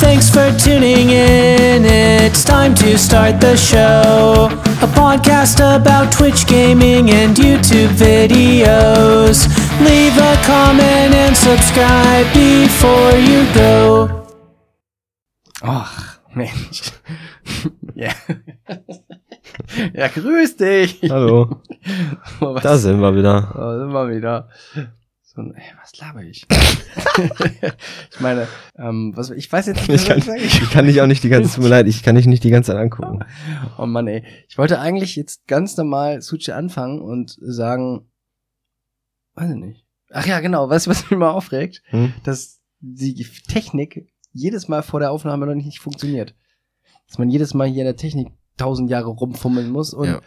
Thanks for tuning in. It's time to start the show. A podcast about Twitch gaming and YouTube videos. Leave a comment and subscribe before you go. Ach, Mensch. ja. ja, grüß dich. Hallo, Oh, was, da sind wir wieder. Da sind wir wieder. So, ein- ey, was laber ich? ich meine, ähm, was, ich weiß jetzt nicht, Ich kann, was ich ich kann dich auch nicht die ganze, tut mir leid, ich kann dich nicht die ganze Zeit angucken. Oh Mann, ey. Ich wollte eigentlich jetzt ganz normal Suchi anfangen und sagen, weiß ich nicht. Ach ja, genau. Weißt du, was mich immer aufregt? Hm? Dass die Technik jedes Mal vor der Aufnahme noch nicht funktioniert. Dass man jedes Mal hier in der Technik tausend Jahre rumfummeln muss und Ja.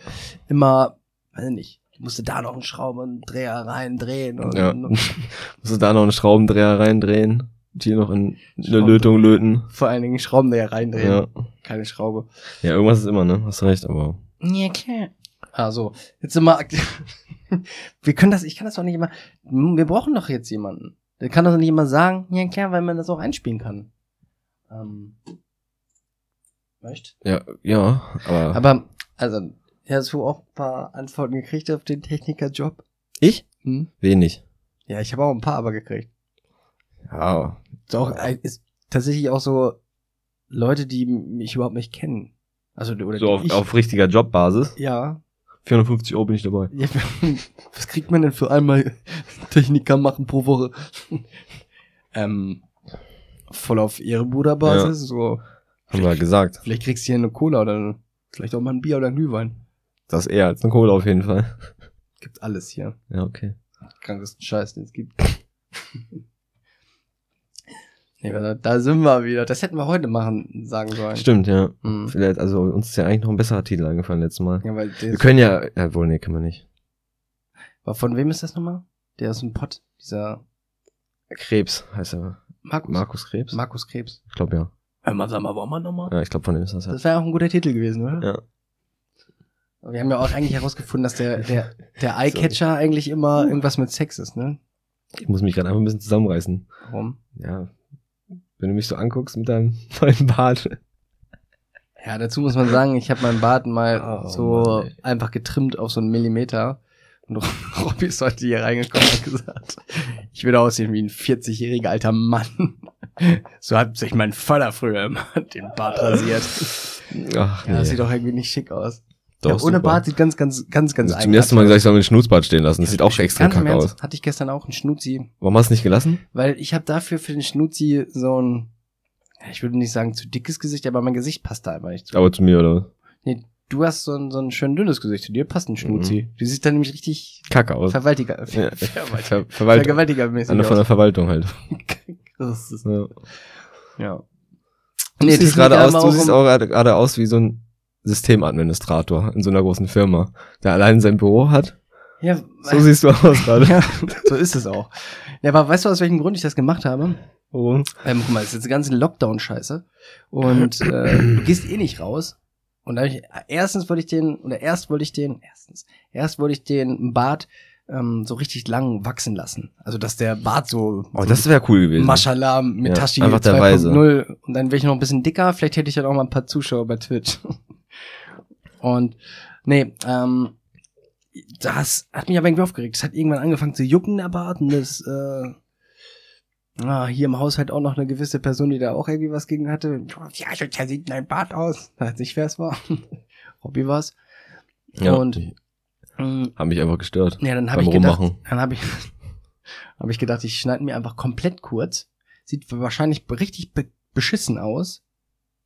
immer, weiß ich nicht, ich musste da noch einen Schraubendreher reindrehen und, Ja. und Musst du da noch einen Schraubendreher reindrehen? Und hier noch in eine Lötung löten? vor allen Dingen Schraubendreher reindrehen. Ja. Keine Schraube. Ja, irgendwas ist immer, ne? Hast recht, aber. Ja, klar. Also, jetzt sind wir aktiv. Wir können das, ich kann das doch nicht immer. Wir brauchen doch jetzt jemanden. Der kann doch nicht immer sagen, ja klar, weil man das auch einspielen kann. Ähm. Echt? Ja, ja, aber. Aber, also, hast du auch ein paar Antworten gekriegt auf den Technikerjob? ich? Hm? Wenig. Ja, ich habe auch ein paar aber gekriegt. Ja. Ist auch, äh, ist tatsächlich auch so Leute, die mich überhaupt nicht kennen. Also, oder So auf, ich, auf richtiger Jobbasis. ja, 450 Euro bin ich dabei. Ja, was kriegt man denn für einmal Techniker machen pro Woche? ähm, voll auf Ehrenbruderbasis, so. Haben wir gesagt. Vielleicht kriegst du hier eine Cola oder vielleicht auch mal ein Bier oder ein Glühwein. Das ist eher als eine Kohle auf jeden Fall. Gibt alles hier. Ja, okay. Krankesten Scheiß, den es gibt. nee, da, da sind wir wieder. Das hätten wir heute machen, sagen sollen. Stimmt, ja. Mhm. Vielleicht, also uns ist ja eigentlich noch ein besserer Titel eingefallen letztes Mal. Ja, weil Wir können ja, ja wohl, nee, können wir nicht. war von wem ist das nochmal? Der aus dem Pott, dieser Krebs heißt er. Markus. Markus Krebs? Markus Krebs. Ich glaube ja. Hör mal, sag mal, warum wir nochmal? Ja, ich glaube von dem ist das ja. Das wäre auch ein guter Titel gewesen, oder? Ja. Wir haben ja auch eigentlich herausgefunden, dass der, der, der Eyecatcher eigentlich immer irgendwas mit Sex ist, ne? Ich muss mich gerade einfach ein bisschen zusammenreißen. Warum? Ja. Wenn du mich so anguckst mit deinem neuen Bart. Ja, dazu muss man sagen, ich habe meinen Bart mal Oh, so Mann, einfach getrimmt auf so einen Millimeter. Und Robby ist heute hier reingekommen und hat gesagt, ich würde aussehen wie ein 40-jähriger alter Mann. So hat sich mein Vater früher immer den Bart rasiert. Ach, Ja, das sieht doch irgendwie nicht schick aus. Ja, ohne super. Bart sieht ganz, ganz, ganz, ganz Also zum ersten Mal gesagt, ich soll mir den Schnutzbart stehen lassen. Das sieht auch aus. extrem kacke aus. Hatte ich gestern auch einen Schnuzi Warum hast du nicht gelassen? Weil ich habe dafür für den Schnuzi so ein, ich würde nicht sagen zu dickes Gesicht, aber mein Gesicht passt da einfach nicht zu. Aber zu mir, oder? Nee, du hast so ein, so ein schön dünnes Gesicht, zu dir passt ein Schnuzi. Mhm. Du siehst dann nämlich richtig Kacke aus. Verwaltiger, Ja, Ver Ver Verwaltiger, Verwaltung. Vergewaltigermäßig Eine von der. Verwaltung halt. Ist- Ja. ja. Du Nee, siehst gerade aus, du siehst auch gerade aus wie so ein Systemadministrator in so einer großen Firma, der allein sein Büro hat. Ja, So siehst du aus gerade. ja, so ist es auch. Ja, aber weißt du, aus welchem Grund ich das gemacht habe? Warum? Ähm, guck mal, das ist jetzt eine ganze Lockdown-Scheiße. Und äh, du gehst eh nicht raus. Und da hab ich, erstens wollte ich den, oder erst wollte ich den, erstens, erst wollte ich den Bart ähm, so richtig lang wachsen lassen. Also, dass der Bart so, Oh, so das wäre cool gewesen. Mashallah mit Ja, Tashi einfach der Weise. 2.0 und dann wäre ich noch ein bisschen dicker, vielleicht hätte ich dann auch mal ein paar Zuschauer bei Twitch. Und nee, ähm, das hat mich aber irgendwie aufgeregt. Es hat irgendwann angefangen zu jucken, der Bart, und das, äh, ah, hier im Haushalt auch noch eine gewisse Person, die da auch irgendwie was gegen hatte. Ja, so sieht dein Bart aus. Weiß nicht, wer es war. Robby war's. Ja, Und, Mm, haben mich einfach gestört. ja, dann habe ich gedacht, Rummachen. dann habe ich, habe ich gedacht, ich schneide mir einfach komplett kurz. Sieht wahrscheinlich richtig be beschissen aus.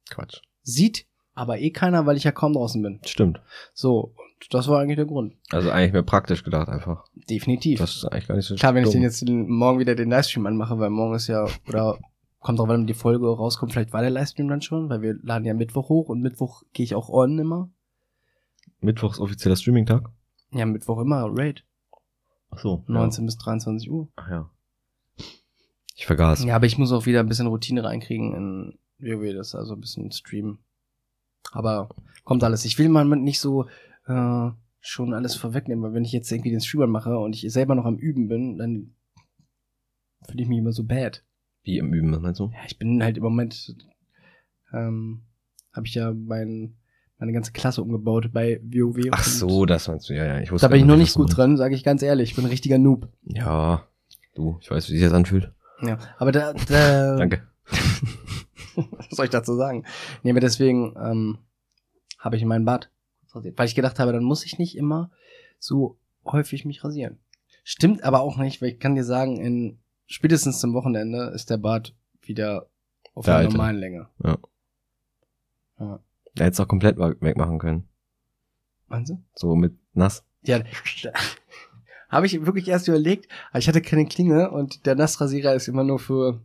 Quatsch. Sieht aber eh keiner, weil ich ja kaum draußen bin. Stimmt. So, und das war eigentlich der Grund. Also eigentlich mehr praktisch gedacht einfach. Definitiv. Das ist eigentlich gar nicht so Klar, wenn ich dumm. den jetzt den- morgen wieder den Livestream anmache, weil morgen ist ja, oder kommt auch, wenn die Folge rauskommt, vielleicht war der Livestream dann schon, weil wir laden ja Mittwoch hoch und Mittwoch gehe ich auch on immer. Mittwochs offizieller Streaming-Tag? Ja, Mittwoch immer Raid. Ach so. 19 bis 23 Uhr. Ach ja. Ich vergaß. Ja, aber ich muss auch wieder ein bisschen Routine reinkriegen in WoW, das also ein bisschen streamen. Aber kommt alles. Ich will mal nicht so äh, schon alles vorwegnehmen, weil wenn ich jetzt irgendwie den Streamer mache und ich selber noch am Üben bin, dann fühle ich mich immer so bad. Wie im Üben, meinst du? Ja, ich bin halt im Moment ähm, habe ich ja mein, meine ganze Klasse umgebaut bei WoW. Ach so, das meinst du, ja, ja. Ich wusste Da bin ich noch nicht gut drin, sage ich ganz ehrlich. Ich bin ein richtiger Noob. Ja, du, ich weiß, wie sich das anfühlt. Ja, aber da, da Danke. was soll ich dazu sagen? Nee, aber deswegen ähm, habe ich meinen Bart rasiert. Weil ich gedacht habe, dann muss ich nicht immer so häufig mich rasieren. Stimmt aber auch nicht, weil ich kann dir sagen, in spätestens zum Wochenende ist der Bart wieder auf Der der normalen Länge. Er hätte es auch komplett wegmachen können. Meinst du? So mit nass. Ja, habe ich wirklich erst überlegt, aber ich hatte keine Klinge und der Nassrasierer ist immer nur für,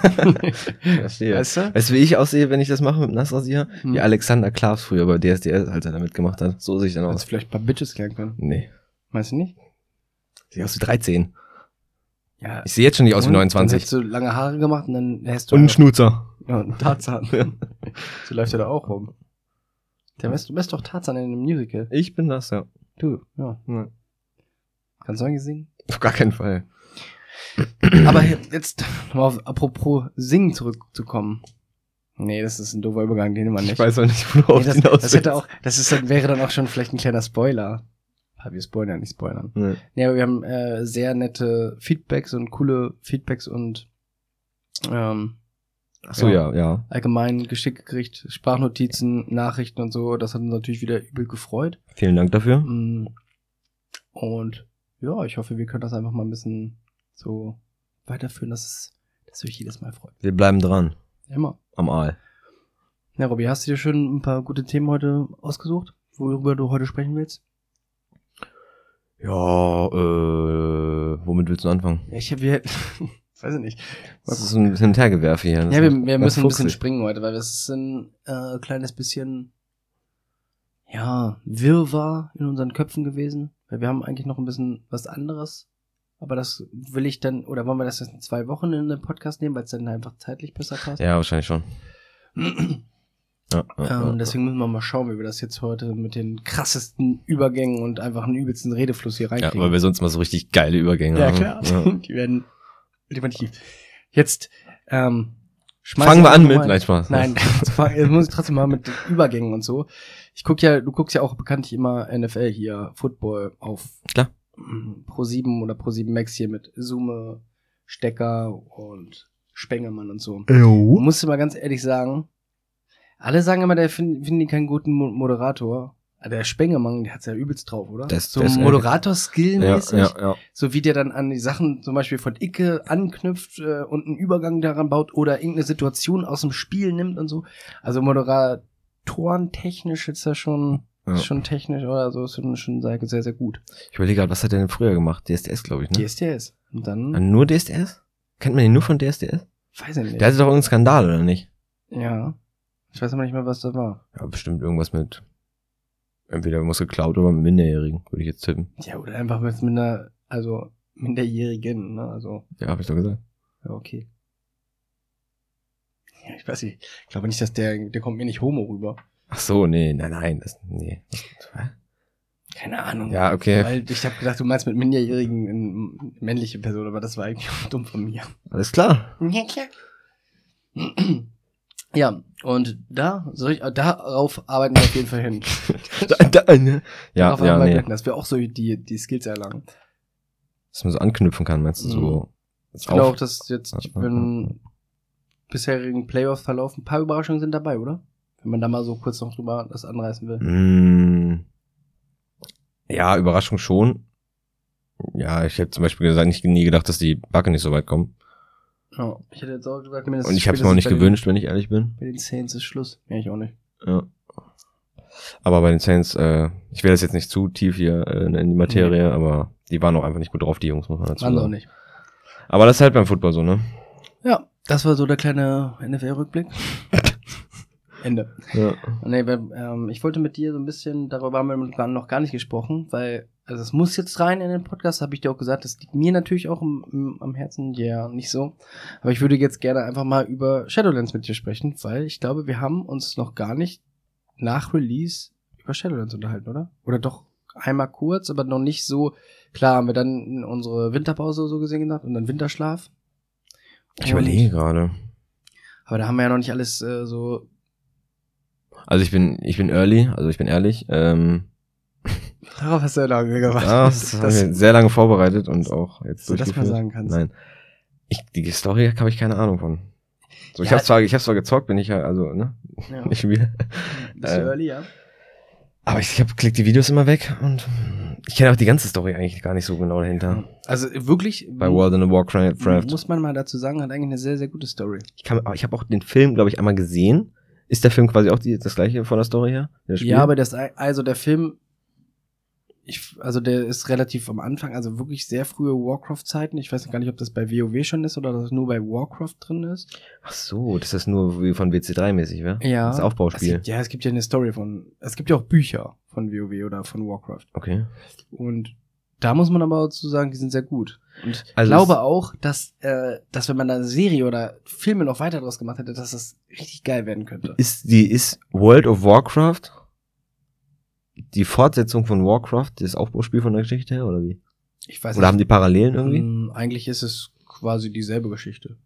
Verstehe. weißt du? Weißt du, wie ich aussehe, wenn ich das mache mit Nassrasier? Hm. Wie Alexander Klaas früher bei DSDS, als er damit gemacht hat. So sehe ich dann aus. vielleicht ein paar Bitches klären können. Nee. Meinst du nicht? Sehe aus wie 13. Ja. Ich sehe jetzt schon nicht aus wie Und? Dann 29. hättest du lange Haare gemacht und dann hättest du Und ein einfach- Schnutzer. Ja, und Tarzan. so läuft er da auch rum. Der bist, du bist doch Tarzan in einem Musical. Ich bin das, ja. Du, ja. Ja. Kannst du eigentlich singen? Auf gar keinen Fall. Aber jetzt, auf, apropos Singen zurückzukommen. Nee, das ist ein doofer Übergang, den man nicht. Ich weiß auch nicht, worauf nee, das, du hinaus das hätte auch, das ist dann, wäre dann auch schon vielleicht ein kleiner Spoiler. Aber wir spoilern, nicht spoilern. Nee. Nee, aber wir haben äh, sehr nette Feedbacks und coole Feedbacks und ähm, Ach so, ja, ja. allgemein Geschick gekriegt, Sprachnotizen, Nachrichten und so. Das hat uns natürlich wieder übel gefreut. Vielen Dank dafür. Mm. Und ja, ich hoffe, wir können das einfach mal ein bisschen so weiterführen, dass es, dass euch jedes Mal freut. Wir bleiben dran. Immer. Am Aal. Ja, Robby, hast du dir schon ein paar gute Themen heute ausgesucht, worüber du heute sprechen willst? Ja, äh, womit willst du anfangen? Ja, ich hab, wir, weiß ich nicht. Das ist ein Hintergewerfe hier. Das Ja, wir, wir müssen ein bisschen fuchsig. springen heute, weil das ist ein äh, kleines bisschen, ja, Wirrwarr in unseren Köpfen gewesen. Weil wir haben eigentlich noch ein bisschen was anderes. Aber das will ich dann, oder wollen wir das jetzt in zwei Wochen in den Podcast nehmen, weil es dann einfach zeitlich besser passt? Ja, wahrscheinlich schon. Ja, ja, ja. Ähm, deswegen müssen wir mal schauen, wie wir das jetzt heute mit den krassesten Übergängen und einfach einen übelsten Redefluss hier ja, reinkriegen. weil wir sonst mal so richtig geile Übergänge ja haben. klar. Ja. Die werden ultimativ. Jetzt, ähm, Fangen wir an mit, nein, Spaß. Nein, jetzt muss ich trotzdem mal mit Übergängen und so. Ich guck ja, du guckst ja auch bekanntlich immer NFL hier, Football auf Klar. Mm, Pro 7 oder Pro 7 Max hier mit Zoom, Stecker und Spengemann und so. Man muss mal ganz ehrlich sagen, alle sagen immer, der finden finden die keinen guten Mo Moderator. Aber Der Spengemann, der hat's ja übelst drauf, oder? Das- so das- ja, Moderator-Skill-mäßig. ja, ja. So wie der dann an die Sachen zum Beispiel von Icke anknüpft äh, und einen Übergang daran baut oder irgendeine Situation aus dem Spiel nimmt und so. Also Moderatoren technisch ist ja schon, Ja. ist schon technisch oder so, ist schon, schon sehr, sehr, sehr gut. Ich überlege gerade, was hat der denn früher gemacht? DSDS, glaube ich, ne? DSDS. Und dann, Ah, Nur DSDS? Kennt man den nur von DSDS? weiß ich nicht. Der hatte doch irgendeinen Skandal, oder nicht? ja. Ich weiß aber nicht mehr, was das war. Ja, bestimmt irgendwas mit. Entweder irgendwas geklaut oder mit Minderjährigen, würde ich jetzt tippen. Ja, oder einfach mit einer, also Minderjährigen, ne? Also, Ja, habe ich doch gesagt. ja, okay. Ja, ich weiß nicht. Ich glaube nicht, dass der, der kommt mir nicht homo rüber. Ach so, nee, nein, nein, das, nee. Keine Ahnung. Ja, okay. Weil ich habe gedacht, du meinst mit Minderjährigen eine männliche Person, aber das war eigentlich auch dumm von mir. Alles klar. Ja, klar. Ja, und da, soll ich, darauf arbeiten wir auf jeden Fall hin. Da, da, ne? Ja, darauf ja, arbeiten wir nee. dass wir auch so die, die Skills erlangen. Dass man so anknüpfen kann, meinst du, so. Ich finde auf- auch, dass jetzt ja, wenn bisherigen Playoff-Verlauf ein paar Überraschungen sind dabei, oder? Wenn man da mal so kurz noch drüber das anreißen will. Mm, ja, Überraschung schon. Ja, ich hätte zum Beispiel gesagt, nicht, nie gedacht, dass die Backe nicht so weit kommen. Ja, ich hätte jetzt auch gesagt, mir das Und ich habe es mir auch nicht gewünscht, wenn ich ehrlich bin. Bei den, den Saints ist Schluss. Ja, ich auch nicht. Ja. Aber bei den Saints, äh, ich will das jetzt nicht zu tief hier äh, in die Materie, aber die waren auch einfach nicht gut drauf, die Jungs, muss man dazu Waren sie auch sagen. nicht. Aber das ist halt beim Football so, ne? Ja, das war so der kleine NFL-Rückblick. Ende. Ja. Nee, weil, ähm, ich wollte mit dir so ein bisschen, darüber haben wir noch gar nicht gesprochen, weil, also es muss jetzt rein in den Podcast, habe ich dir auch gesagt, das liegt mir natürlich auch im, im, am Herzen, ja, nicht so. Aber ich würde jetzt gerne einfach mal über Shadowlands mit dir sprechen, weil ich glaube, wir haben uns noch gar nicht nach Release über Shadowlands unterhalten, oder? Oder doch einmal kurz, aber noch nicht so. Klar haben wir dann unsere Winterpause so gesehen gemacht und dann Winterschlaf. Ich überlege gerade. Aber da haben wir ja noch nicht alles äh, so. Also ich bin, ich bin early, also ich bin ehrlich. Ähm, Darauf hast du ja lange gewartet. ja, das haben wir sehr lange vorbereitet und auch jetzt du das mal durchgeführt. sagen kannst. Nein. Ich, die Story habe ich keine Ahnung von. So, ich Ja. habe zwar, ich habe zwar gezockt, bin ich ja, also, ne, Ja. ich spiele. Bist äh, early, ja? Aber ich, ich hab, klick die Videos immer weg und ich kenne auch die ganze Story eigentlich gar nicht so genau dahinter. Also wirklich. Bei World in a Warcraft. Muss man mal dazu sagen, hat eigentlich eine sehr, sehr gute Story. Ich, kann, aber ich habe auch den Film, glaube ich, einmal gesehen. Ist der Film quasi auch die, das gleiche von der Story her? Ja, aber das, also der Film, ich, also der ist relativ am Anfang, also wirklich sehr frühe Warcraft-Zeiten. Ich weiß gar nicht, ob das bei WoW schon ist oder das nur bei Warcraft drin ist. Ach so, das ist nur wie von WC3 mäßig, wa? Ja. Das Es Aufbauspiel. gibt, ja, es gibt ja eine Story von, es gibt ja auch Bücher von WoW oder von Warcraft. Okay. Und da muss man aber dazu sagen, die sind sehr gut. Und ich Also glaube auch, dass, äh, dass wenn man da eine Serie oder Filme noch weiter draus gemacht hätte, dass das richtig geil werden könnte. Ist die, ist World of Warcraft die Fortsetzung von Warcraft, das Aufbauspiel von der Geschichte her, oder wie? Ich weiß Oder haben die Parallelen irgendwie? Ähm, Eigentlich ist es quasi dieselbe Geschichte.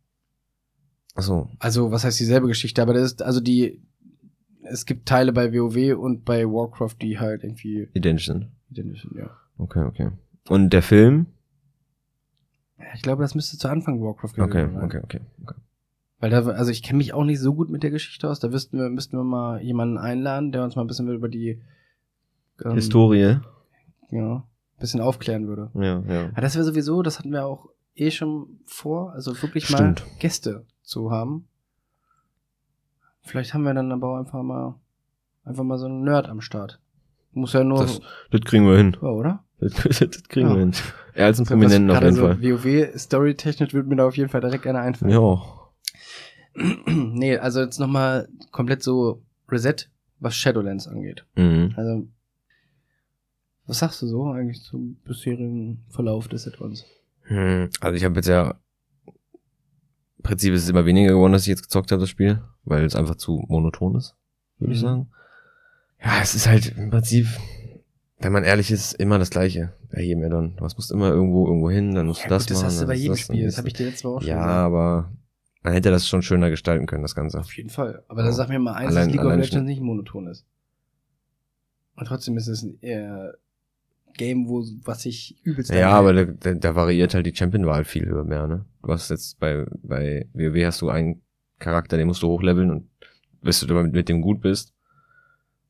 Ach so. Also, was heißt dieselbe Geschichte? Aber das ist, also die, es gibt Teile bei WoW und bei Warcraft, die halt irgendwie Identisch sind. identisch sind, ja. Okay, okay. Und der Film? Ich glaube, das müsste zu Anfang Warcraft gewesen Okay, sein. okay, okay. okay. Weil da, also ich kenne mich auch nicht so gut mit der Geschichte aus. Da wüssten wir, müssten wir mal jemanden einladen, der uns mal ein bisschen über die ähm, Historie. Ja, ein bisschen aufklären würde. Ja, ja. Aber das wäre sowieso, das hatten wir auch eh schon vor, also wirklich Stimmt. mal Gäste zu haben. Vielleicht haben wir dann aber auch einfach mal einfach mal so einen Nerd am Start. Muss ja nur, Das, das kriegen wir hin. ja, oder? Das, das kriegen Ja. wir hin. Er als ein Was Prominenten auf jeden so Fall. WoW storytechnisch würde mir da auf jeden Fall direkt einer einfallen. Ja. nee, also jetzt nochmal komplett so Reset, was Shadowlands angeht. Mhm. Also, was sagst du so eigentlich zum bisherigen Verlauf des Add-ons? Hm, Also ich habe jetzt ja im Prinzip ist es immer weniger geworden, dass ich jetzt gezockt habe, das Spiel, weil es einfach zu monoton ist, würde ich Mhm. sagen. Ja, es ist halt im Prinzip, wenn man ehrlich ist, immer das Gleiche bei jedem Addon. Du musst immer irgendwo irgendwo hin, dann musst Ja, du das gut, das machen. hast du bei jedem das, Spiel. Das habe ich dir letztes Mal auch schon Ja, gesagt. aber man hätte das schon schöner gestalten können, das Ganze. Auf jeden Fall. Aber dann Ja. sag mir mal eins, Allein- dass League of Legends nicht monoton ist. Und trotzdem ist es ein äh, Game, wo was sich übelst Ja, aber da, da, da variiert halt die Champion-Wahl viel mehr, ne? Du hast jetzt bei, bei WoW hast du einen Charakter, den musst du hochleveln und bis du damit mit dem gut bist,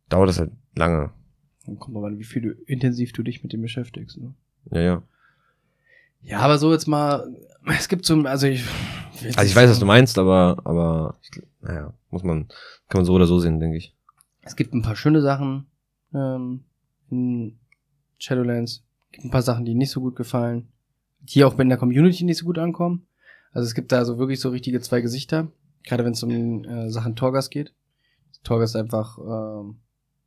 dauert das halt lange. Dann kommt mal wie viel du intensiv du dich mit dem beschäftigst. Ne? Ja, ja. Ja, aber so jetzt mal, es gibt so, also ich. Also ich weiß, was du meinst, aber, aber, ich, naja, muss man, kann man so oder so sehen, denke ich. Es gibt ein paar schöne Sachen ähm, in Shadowlands. Es gibt ein paar Sachen, die nicht so gut gefallen. Die auch in der Community nicht so gut ankommen. Also es gibt da so wirklich so richtige zwei Gesichter. Gerade wenn es um äh, Sachen Torgas geht. Torgas ist einfach, ähm,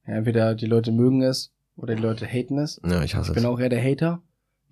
ja, entweder die Leute mögen es oder die Leute haten es. Ja, ich hasse Ich bin es. auch eher der Hater.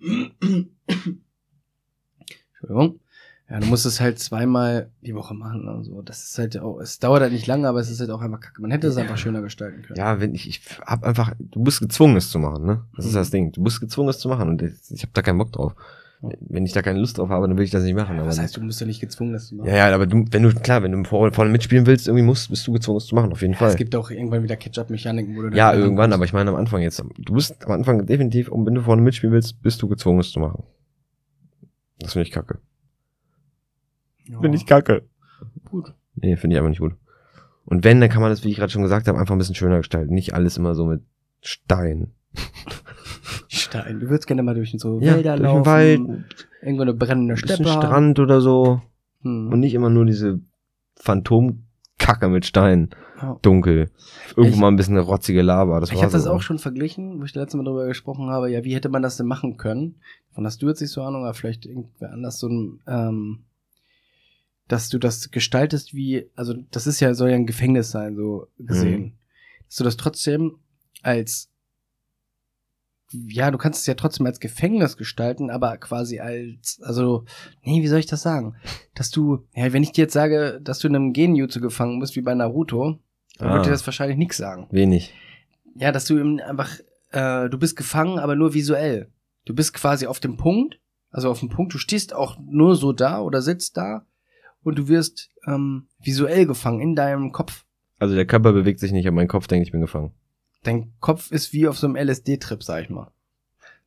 Entschuldigung. Ja, du musst es halt zweimal die Woche machen. Also das ist halt auch, es dauert halt nicht lange, aber es ist halt auch einfach kacke. Man hätte es einfach schöner gestalten können. Ja, wenn ich, ich hab einfach, du bist gezwungen, es zu machen, ne? Das ist Mhm. das Ding. Du bist gezwungen, es zu machen und ich, ich habe da keinen Bock drauf. Ja. Wenn ich da keine Lust drauf habe, dann will ich das nicht machen. Was aber heißt, du musst ja nicht gezwungen, das zu machen. ja, ja, aber du, wenn du, klar, wenn du vorne, mitspielen willst, irgendwie musst, bist du gezwungen, es zu machen, auf jeden Fall. Es gibt auch irgendwann wieder Catch-up-Mechaniken, wo du Ja, irgendwann, kommst. aber ich meine am Anfang jetzt. Du bist am Anfang definitiv, und wenn du vorne mitspielen willst, bist du gezwungen, es zu machen. Das finde ich kacke. Ja, Finde ich kacke. gut. Nee, finde ich einfach nicht gut. Und wenn, dann kann man das, wie ich gerade schon gesagt habe, einfach ein bisschen schöner gestalten. Nicht alles immer so mit Stein. Stein. Du würdest gerne mal durch so Ja, Wälder durch den laufen. Wald. Irgendwo eine brennende bisschen Steppe. haben. Strand oder so. Hm. Und nicht immer nur diese Phantomkacke mit Stein. Ja. Dunkel. Irgendwo Ich- mal ein bisschen eine rotzige Lava. Das Ich habe das auch schon verglichen, wo ich das letzte Mal drüber gesprochen habe. Ja, wie hätte man das denn machen können? Von hast du jetzt nicht so Ahnung, aber vielleicht irgendwer anders so ein, ähm, dass du das gestaltest wie, also das ist ja, soll ja ein Gefängnis sein, so gesehen. Mhm. Dass du das trotzdem als, ja, du kannst es ja trotzdem als Gefängnis gestalten, aber quasi als, also, nee, wie soll ich das sagen? Dass du, ja, wenn ich dir jetzt sage, dass du in einem Genjutsu gefangen bist, wie bei Naruto, dann Ah. wird dir das wahrscheinlich nichts sagen. Wenig. Ja, dass du eben einfach, äh, du bist gefangen, aber nur visuell. Du bist quasi auf dem Punkt, also auf dem Punkt, du stehst auch nur so da oder sitzt da und du wirst ähm, visuell gefangen in deinem Kopf. Also der Körper bewegt sich nicht, aber mein Kopf denkt, ich bin gefangen. Dein Kopf ist wie auf so einem LSD-Trip, sag ich mal.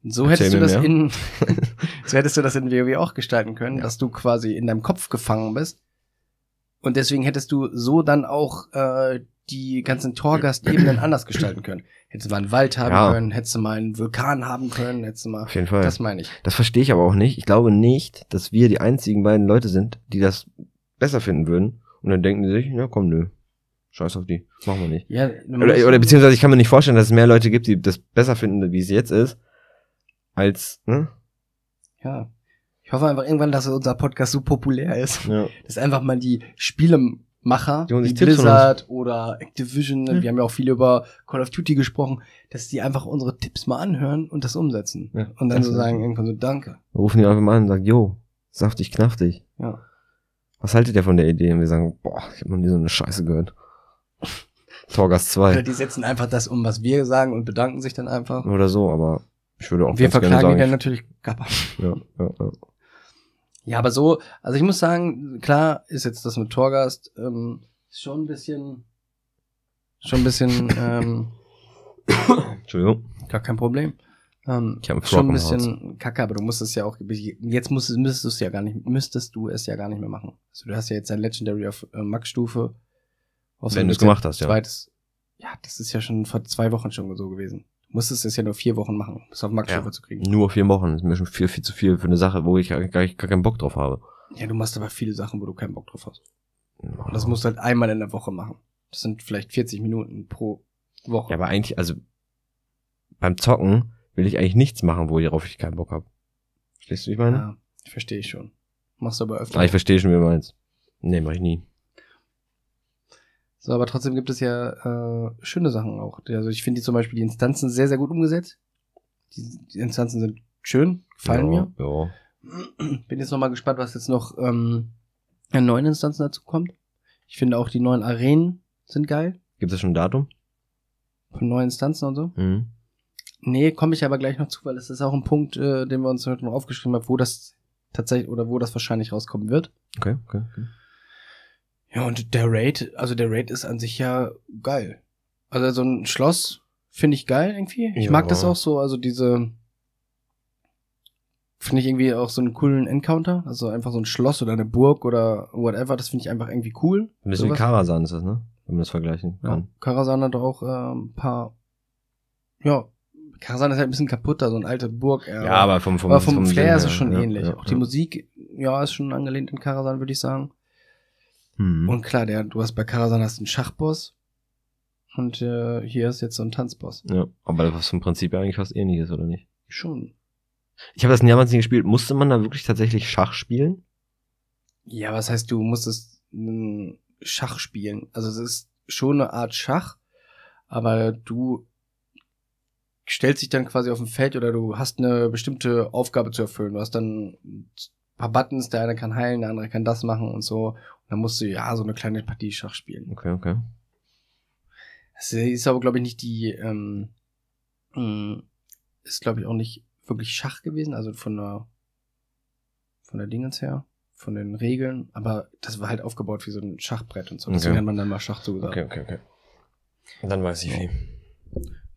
So Erzähl hättest du das mehr. in, so hättest du das in WoW auch gestalten können, dass du quasi in deinem Kopf gefangen bist. Und deswegen hättest du so dann auch äh, die ganzen Torgast-Ebenen anders gestalten können. Hättest du mal einen Wald haben Ja. können, hättest du mal einen Vulkan haben können, hättest du mal. Auf jeden Fall. Das Das, meine ich. verstehe ich aber auch nicht. Ich glaube nicht, dass wir die einzigen beiden Leute sind, die das besser finden würden. Und dann denken die sich, ja komm, nö. Scheiß auf die. Machen wir nicht. Ja, Oder, oder beziehungsweise ich kann mir nicht vorstellen, dass es mehr Leute gibt, die das besser finden, wie es jetzt ist, als, ne? Ja. Ich hoffe einfach irgendwann, dass unser Podcast so populär ist, Ja. dass einfach mal die Spielemacher, Die von Blizzard oder Activision, Ja. wir haben ja auch viel über Call of Duty gesprochen, dass die einfach unsere Tipps mal anhören und das umsetzen. Ja, Und dann das so sagen irgendwann so, danke. Rufen die einfach mal an und sagen, jo, saftig, knaftig. Ja. Was haltet ihr von der Idee? Und wir sagen, boah, ich habe noch nie so eine Scheiße gehört. Torgas Oder 2. die setzen einfach das um, was wir sagen und bedanken sich dann einfach. Oder so, aber ich würde auch wir ganz gerne verklagen die dann sagen, natürlich Kappa. ja, ja, ja. Ja, aber so, also ich muss sagen, klar ist jetzt das mit Torgast ähm, schon ein bisschen, schon ein bisschen, ähm, Entschuldigung. gar kein Problem. Ähm, Ich hab einen schon ein bisschen kacke, aber du musst es ja auch, jetzt musst, müsstest du es ja gar nicht, müsstest du es ja gar nicht mehr machen. Also du hast ja jetzt ein Legendary auf äh, Max-Stufe. Außerdem Wenn du es gemacht hast, ja. Zweites, ja, das ist ja schon vor zwei Wochen schon so gewesen. Du musstest es ja nur vier Wochen machen, bis auf Max-Stufe Ja. zu kriegen. Nur vier Wochen. Das ist mir schon viel, viel zu viel für eine Sache, wo ich gar, gar, gar keinen Bock drauf habe. Ja, du machst aber viele Sachen, wo du keinen Bock drauf hast. Und das musst du halt einmal in der Woche machen. Das sind vielleicht 40 Minuten pro Woche. Ja, aber eigentlich, also beim Zocken will ich eigentlich nichts machen, worauf ich keinen Bock habe. Verstehst du, wie ich meine? ja verstehe ich schon. Machst du aber öfter. Ah, ich verstehe schon, wie du meinst. Nee, mach ich nie. So, aber trotzdem gibt es ja äh, schöne Sachen auch. Also ich finde die zum Beispiel die Instanzen sehr, sehr gut umgesetzt. Die, die Instanzen sind schön, gefallen ja, mir. Ja. Bin jetzt noch mal gespannt, was jetzt noch ähm, an neuen Instanzen dazu kommt. Ich finde auch die neuen Arenen sind geil. Gibt es schon ein Datum? Von neuen Instanzen und so. Mhm. Nee, komme ich aber gleich noch zu, weil es ist auch ein Punkt, äh, den wir uns heute noch aufgeschrieben haben, wo das tatsächlich oder wo das wahrscheinlich rauskommen wird. Okay, okay, okay. Ja, und der Raid, also der Raid ist an sich ja geil. Also so ein Schloss finde ich geil irgendwie. Ich Ja. mag das auch so, also diese finde ich irgendwie auch so einen coolen Encounter, also einfach so ein Schloss oder eine Burg oder whatever, das finde ich einfach irgendwie cool. Ein bisschen wie. Karasan ist das, ne? Wenn man das vergleichen Ja, kann. Karasan hat auch äh, ein paar ja, Karasan ist halt ein bisschen kaputter, so eine alte Burg. äh, Ja, aber vom, vom, aber vom, Flair Sinn ist es schon ja, ähnlich. Ja, auch die ja. Musik, ja, ist schon angelehnt an Karasan, würde ich sagen. Mhm. Und klar, der, du hast bei Karasan hast einen Schachboss und äh, hier ist jetzt so ein Tanzboss. ja, aber was vom Prinzip ja eigentlich fast ähnlich ist, oder nicht? Schon. Ich habe das damals nicht gespielt. Musste man da wirklich tatsächlich Schach spielen? Ja, was heißt, du musstest Schach spielen? Also es ist schon eine Art Schach, aber du stellst dich dann quasi auf ein Feld oder du hast eine bestimmte Aufgabe zu erfüllen. Du hast dann paar Buttons, der eine kann heilen, der andere kann das machen und so. Und dann musst du ja so eine kleine Partie Schach spielen. Okay, okay. Es ist aber, glaube ich, nicht die, ähm, mh, ist, glaube ich, auch nicht wirklich Schach gewesen, also von der, von der Dingens her, von den Regeln, aber das war halt aufgebaut wie so ein Schachbrett und so. Deswegen Okay. hat man dann mal Schach zugesagt. Okay, okay, okay. Dann weiß ich wie.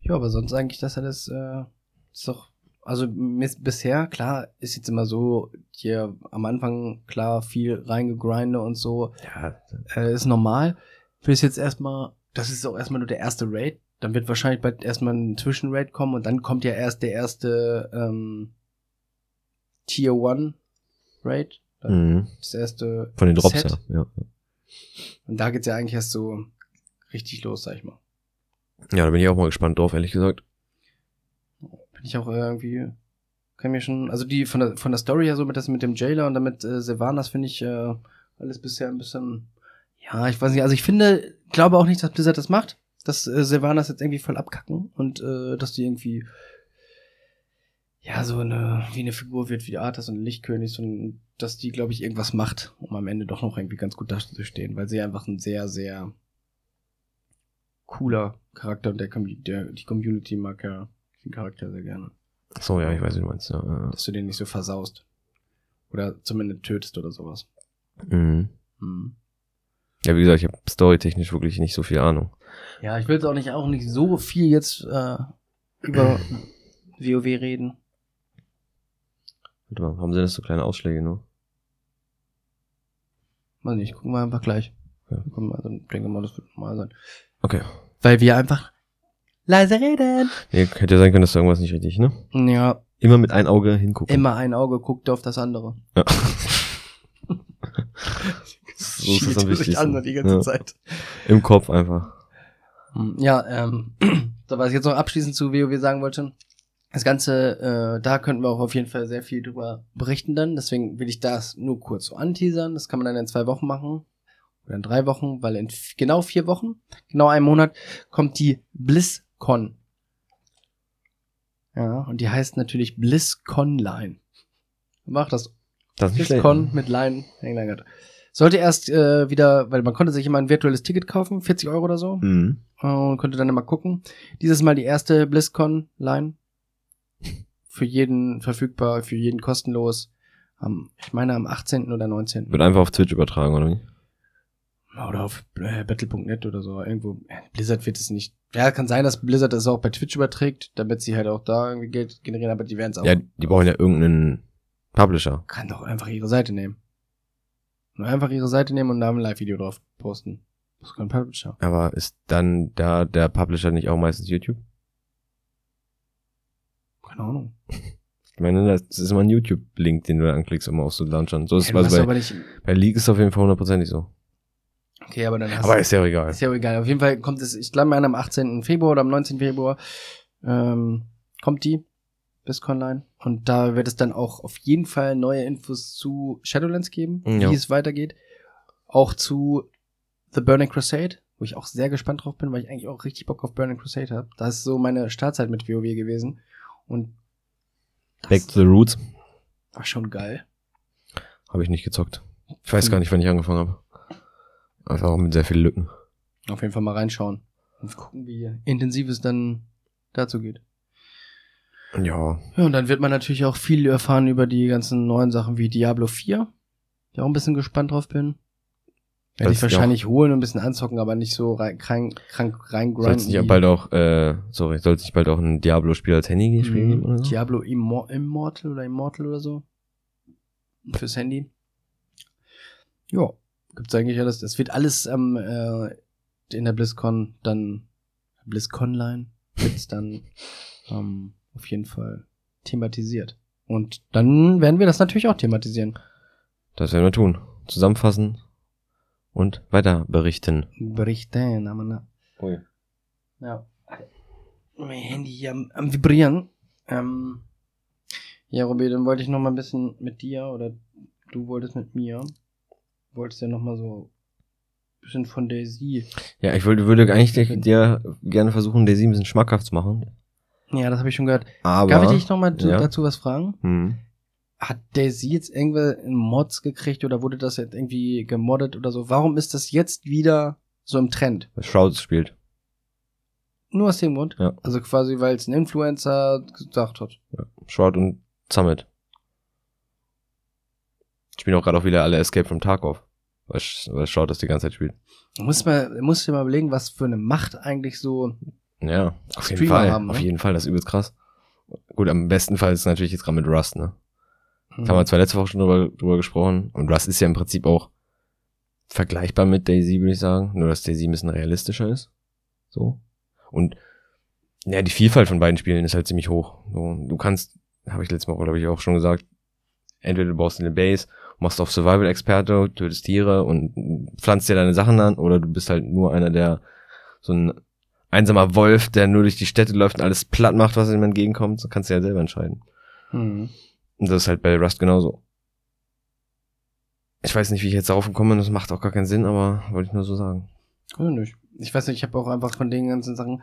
Ja, aber sonst eigentlich das alles, äh, ist doch, also bisher, klar, ist jetzt immer so, hier am Anfang, klar, viel reingegrinde und so, Ja, äh, ist normal. Bis jetzt erstmal, das ist auch erstmal nur der erste Raid. Dann wird wahrscheinlich bald erstmal ein Zwischenraid kommen und dann kommt ja erst der erste ähm, Tier 1 Raid. mhm. Das erste Von den Drops Set. her. Ja. Und da geht's ja eigentlich erst so richtig los, sag ich mal. ja, da bin ich auch mal gespannt drauf, ehrlich gesagt. Bin ich auch irgendwie, kann mir schon, also die von der von der Story her so mit das mit dem Jailer und damit äh, Sylvanas finde ich äh, alles bisher ein bisschen, ja, ich weiß nicht, also ich finde, glaube auch nicht, dass Blizzard das macht, dass äh, Sylvanas jetzt irgendwie voll abkacken und äh, dass die irgendwie ja so eine wie eine Figur wird wie Arthas und Lichtkönig und dass die glaube ich irgendwas macht, um am Ende doch noch irgendwie ganz gut dazustehen, weil sie einfach ein sehr sehr cooler Charakter und der, der die Community mag ja den Charakter sehr gerne So, ja, ich weiß, wie du meinst. Ja, dass du den nicht so versaust. Oder zumindest tötest oder sowas. ja. Mhm. Ja, wie gesagt, ich habe storytechnisch wirklich nicht so viel Ahnung. Ja, ich will jetzt auch nicht, auch nicht so viel jetzt äh, über WoW reden. Warte mal, warum sind das so kleine Ausschläge nur? Weiß nicht, gucken wir einfach gleich. Ja. Gucken wir, also, denke mal, das wird normal sein. Okay. Weil wir einfach leise reden. Nee, hätte ja sein können, dass da irgendwas nicht richtig, ne? Ja, Immer mit ein Auge hingucken. immer ein Auge guckt auf das andere. Ja. so ist es am Schielt sich an wichtigsten. die ganze Ja. Zeit. Im Kopf einfach. Hm, Ja, ähm, so was ich jetzt noch abschließend zu WoW sagen wollte. Das Ganze, äh, da könnten wir auch auf jeden Fall sehr viel drüber berichten dann. Deswegen will ich das nur kurz so anteasern. Das kann man dann in zwei Wochen machen. Oder in drei Wochen, weil in genau vier Wochen, genau einem Monat, kommt die BlizzCon. Ja, und die heißt natürlich BlizzConline. Mach das Das ist BlizzCon mit Line England. Sollte erst äh, wieder, weil man konnte sich immer ein virtuelles Ticket kaufen, 40 Euro oder so, Mhm. und konnte dann immer gucken. Dieses Mal die erste BlizzCon Line. Für jeden verfügbar, für jeden kostenlos. Am, ich meine am 18. oder 19. Wird einfach auf Twitch übertragen, oder wie? Oder auf äh, Battle.net oder so. Irgendwo. äh, Blizzard wird es nicht. Ja, kann sein, dass Blizzard das auch bei Twitch überträgt, damit sie halt auch da irgendwie Geld generieren, aber die werden es auch. Ja, die brauchen ja irgendeinen Publisher. Kann doch einfach ihre Seite nehmen. Nur einfach ihre Seite nehmen und da ein Live-Video drauf posten. Das ist kein Publisher. Aber ist dann da der Publisher nicht auch meistens YouTube? Keine Ahnung. Ich meine, das ist immer ein YouTube-Link, den du anklickst, um auch so ist Ja, es bei, bei League ist es auf jeden Fall hundertprozentig so. Okay, aber dann hast Aber ist ja auch egal. Ist ja auch egal. Auf jeden Fall kommt es, ich glaube mal am 18. Februar oder am 19. Februar ähm, kommt die BlizzConline. Und da wird es dann auch auf jeden Fall neue Infos zu Shadowlands geben, Ja. wie es weitergeht. Auch zu The Burning Crusade, wo ich auch sehr gespannt drauf bin, weil ich eigentlich auch richtig Bock auf Burning Crusade habe. Das ist so meine Startzeit mit WoW gewesen. Und Back to the Roots war schon geil. habe ich nicht gezockt. Ich weiß gar nicht, wann ich angefangen habe. Einfach auch mit sehr vielen Lücken. Auf jeden Fall mal reinschauen und gucken, wie intensiv es dann dazu geht. Ja, Ja, und dann wird man natürlich auch viel erfahren über die ganzen neuen Sachen wie Diablo 4. Ich auch ein bisschen gespannt drauf bin. Werde ich ja wahrscheinlich holen und ein bisschen anzocken, aber nicht so rein, krank, krank soll reingrinden. nicht wie bald auch, äh, sorry, soll es nicht bald auch ein Diablo-Spiel als Handy-Spiel Mhm. geben oder so? Diablo Immor Immortal oder Immortal oder so. Fürs Handy. Ja, gibt's eigentlich alles. Das wird alles am äh, in der BlizzCon dann BlizzConline wird's dann ähm, auf jeden Fall thematisiert. Und dann werden wir das natürlich auch thematisieren. Das werden wir tun. Zusammenfassen und weiter berichten. Berichten, aber na. Ui. Ja. Mein Handy hier am, am Vibrieren. Ähm, ja, Robi, dann wollte ich noch mal ein bisschen mit dir oder du wolltest mit mir. Wolltest ja noch mal so ein bisschen von Daisy. Ja, ich wollte, würde eigentlich dir, dir gerne versuchen, Daisy ein bisschen schmackhaft zu machen. Ja, das habe ich schon gehört. Aber. Darf ich dich noch mal ja. dazu was fragen? Hm. Hat Daisy jetzt irgendwelche Mods gekriegt oder wurde das jetzt irgendwie gemoddet oder so? Warum ist das jetzt wieder so im Trend? Was Shroud spielt. Nur aus dem Grund? Ja. Also quasi, weil es ein Influencer gesagt hat. Shroud und Summit. Spielen auch gerade auch wieder alle Escape from Tarkov. Weil, weil Shroud das die ganze Zeit spielt. Muss man, muss dir mal überlegen, was für eine Macht eigentlich so. Ja, auf jeden Streamer Fall. haben, ne? Auf jeden Fall, das ist übelst krass. Gut, am besten Fall ist es natürlich jetzt gerade mit Rust, ne? hm, Da haben wir zwar letzte Woche schon drüber, drüber gesprochen. Und Rust ist ja im Prinzip auch vergleichbar mit Daisy, würde ich sagen. Nur, dass Daisy ein bisschen realistischer ist. So. Und ja, die Vielfalt von beiden Spielen ist halt ziemlich hoch. So, du kannst, habe ich letzte Woche, glaube ich, auch schon gesagt, entweder du baust eine Base, machst auf Survival-Experte, tötest Tiere und pflanzt dir deine Sachen an, oder du bist halt nur einer, der so ein einsamer Wolf, der nur durch die Städte läuft und alles platt macht, was ihm entgegenkommt. So kannst du ja selber entscheiden. hm. Und das ist halt bei Rust genauso. Ich weiß nicht, wie ich jetzt darauf komme, das macht auch gar keinen Sinn, aber wollte ich nur so sagen. Ich weiß nicht, ich habe auch einfach von den ganzen Sachen.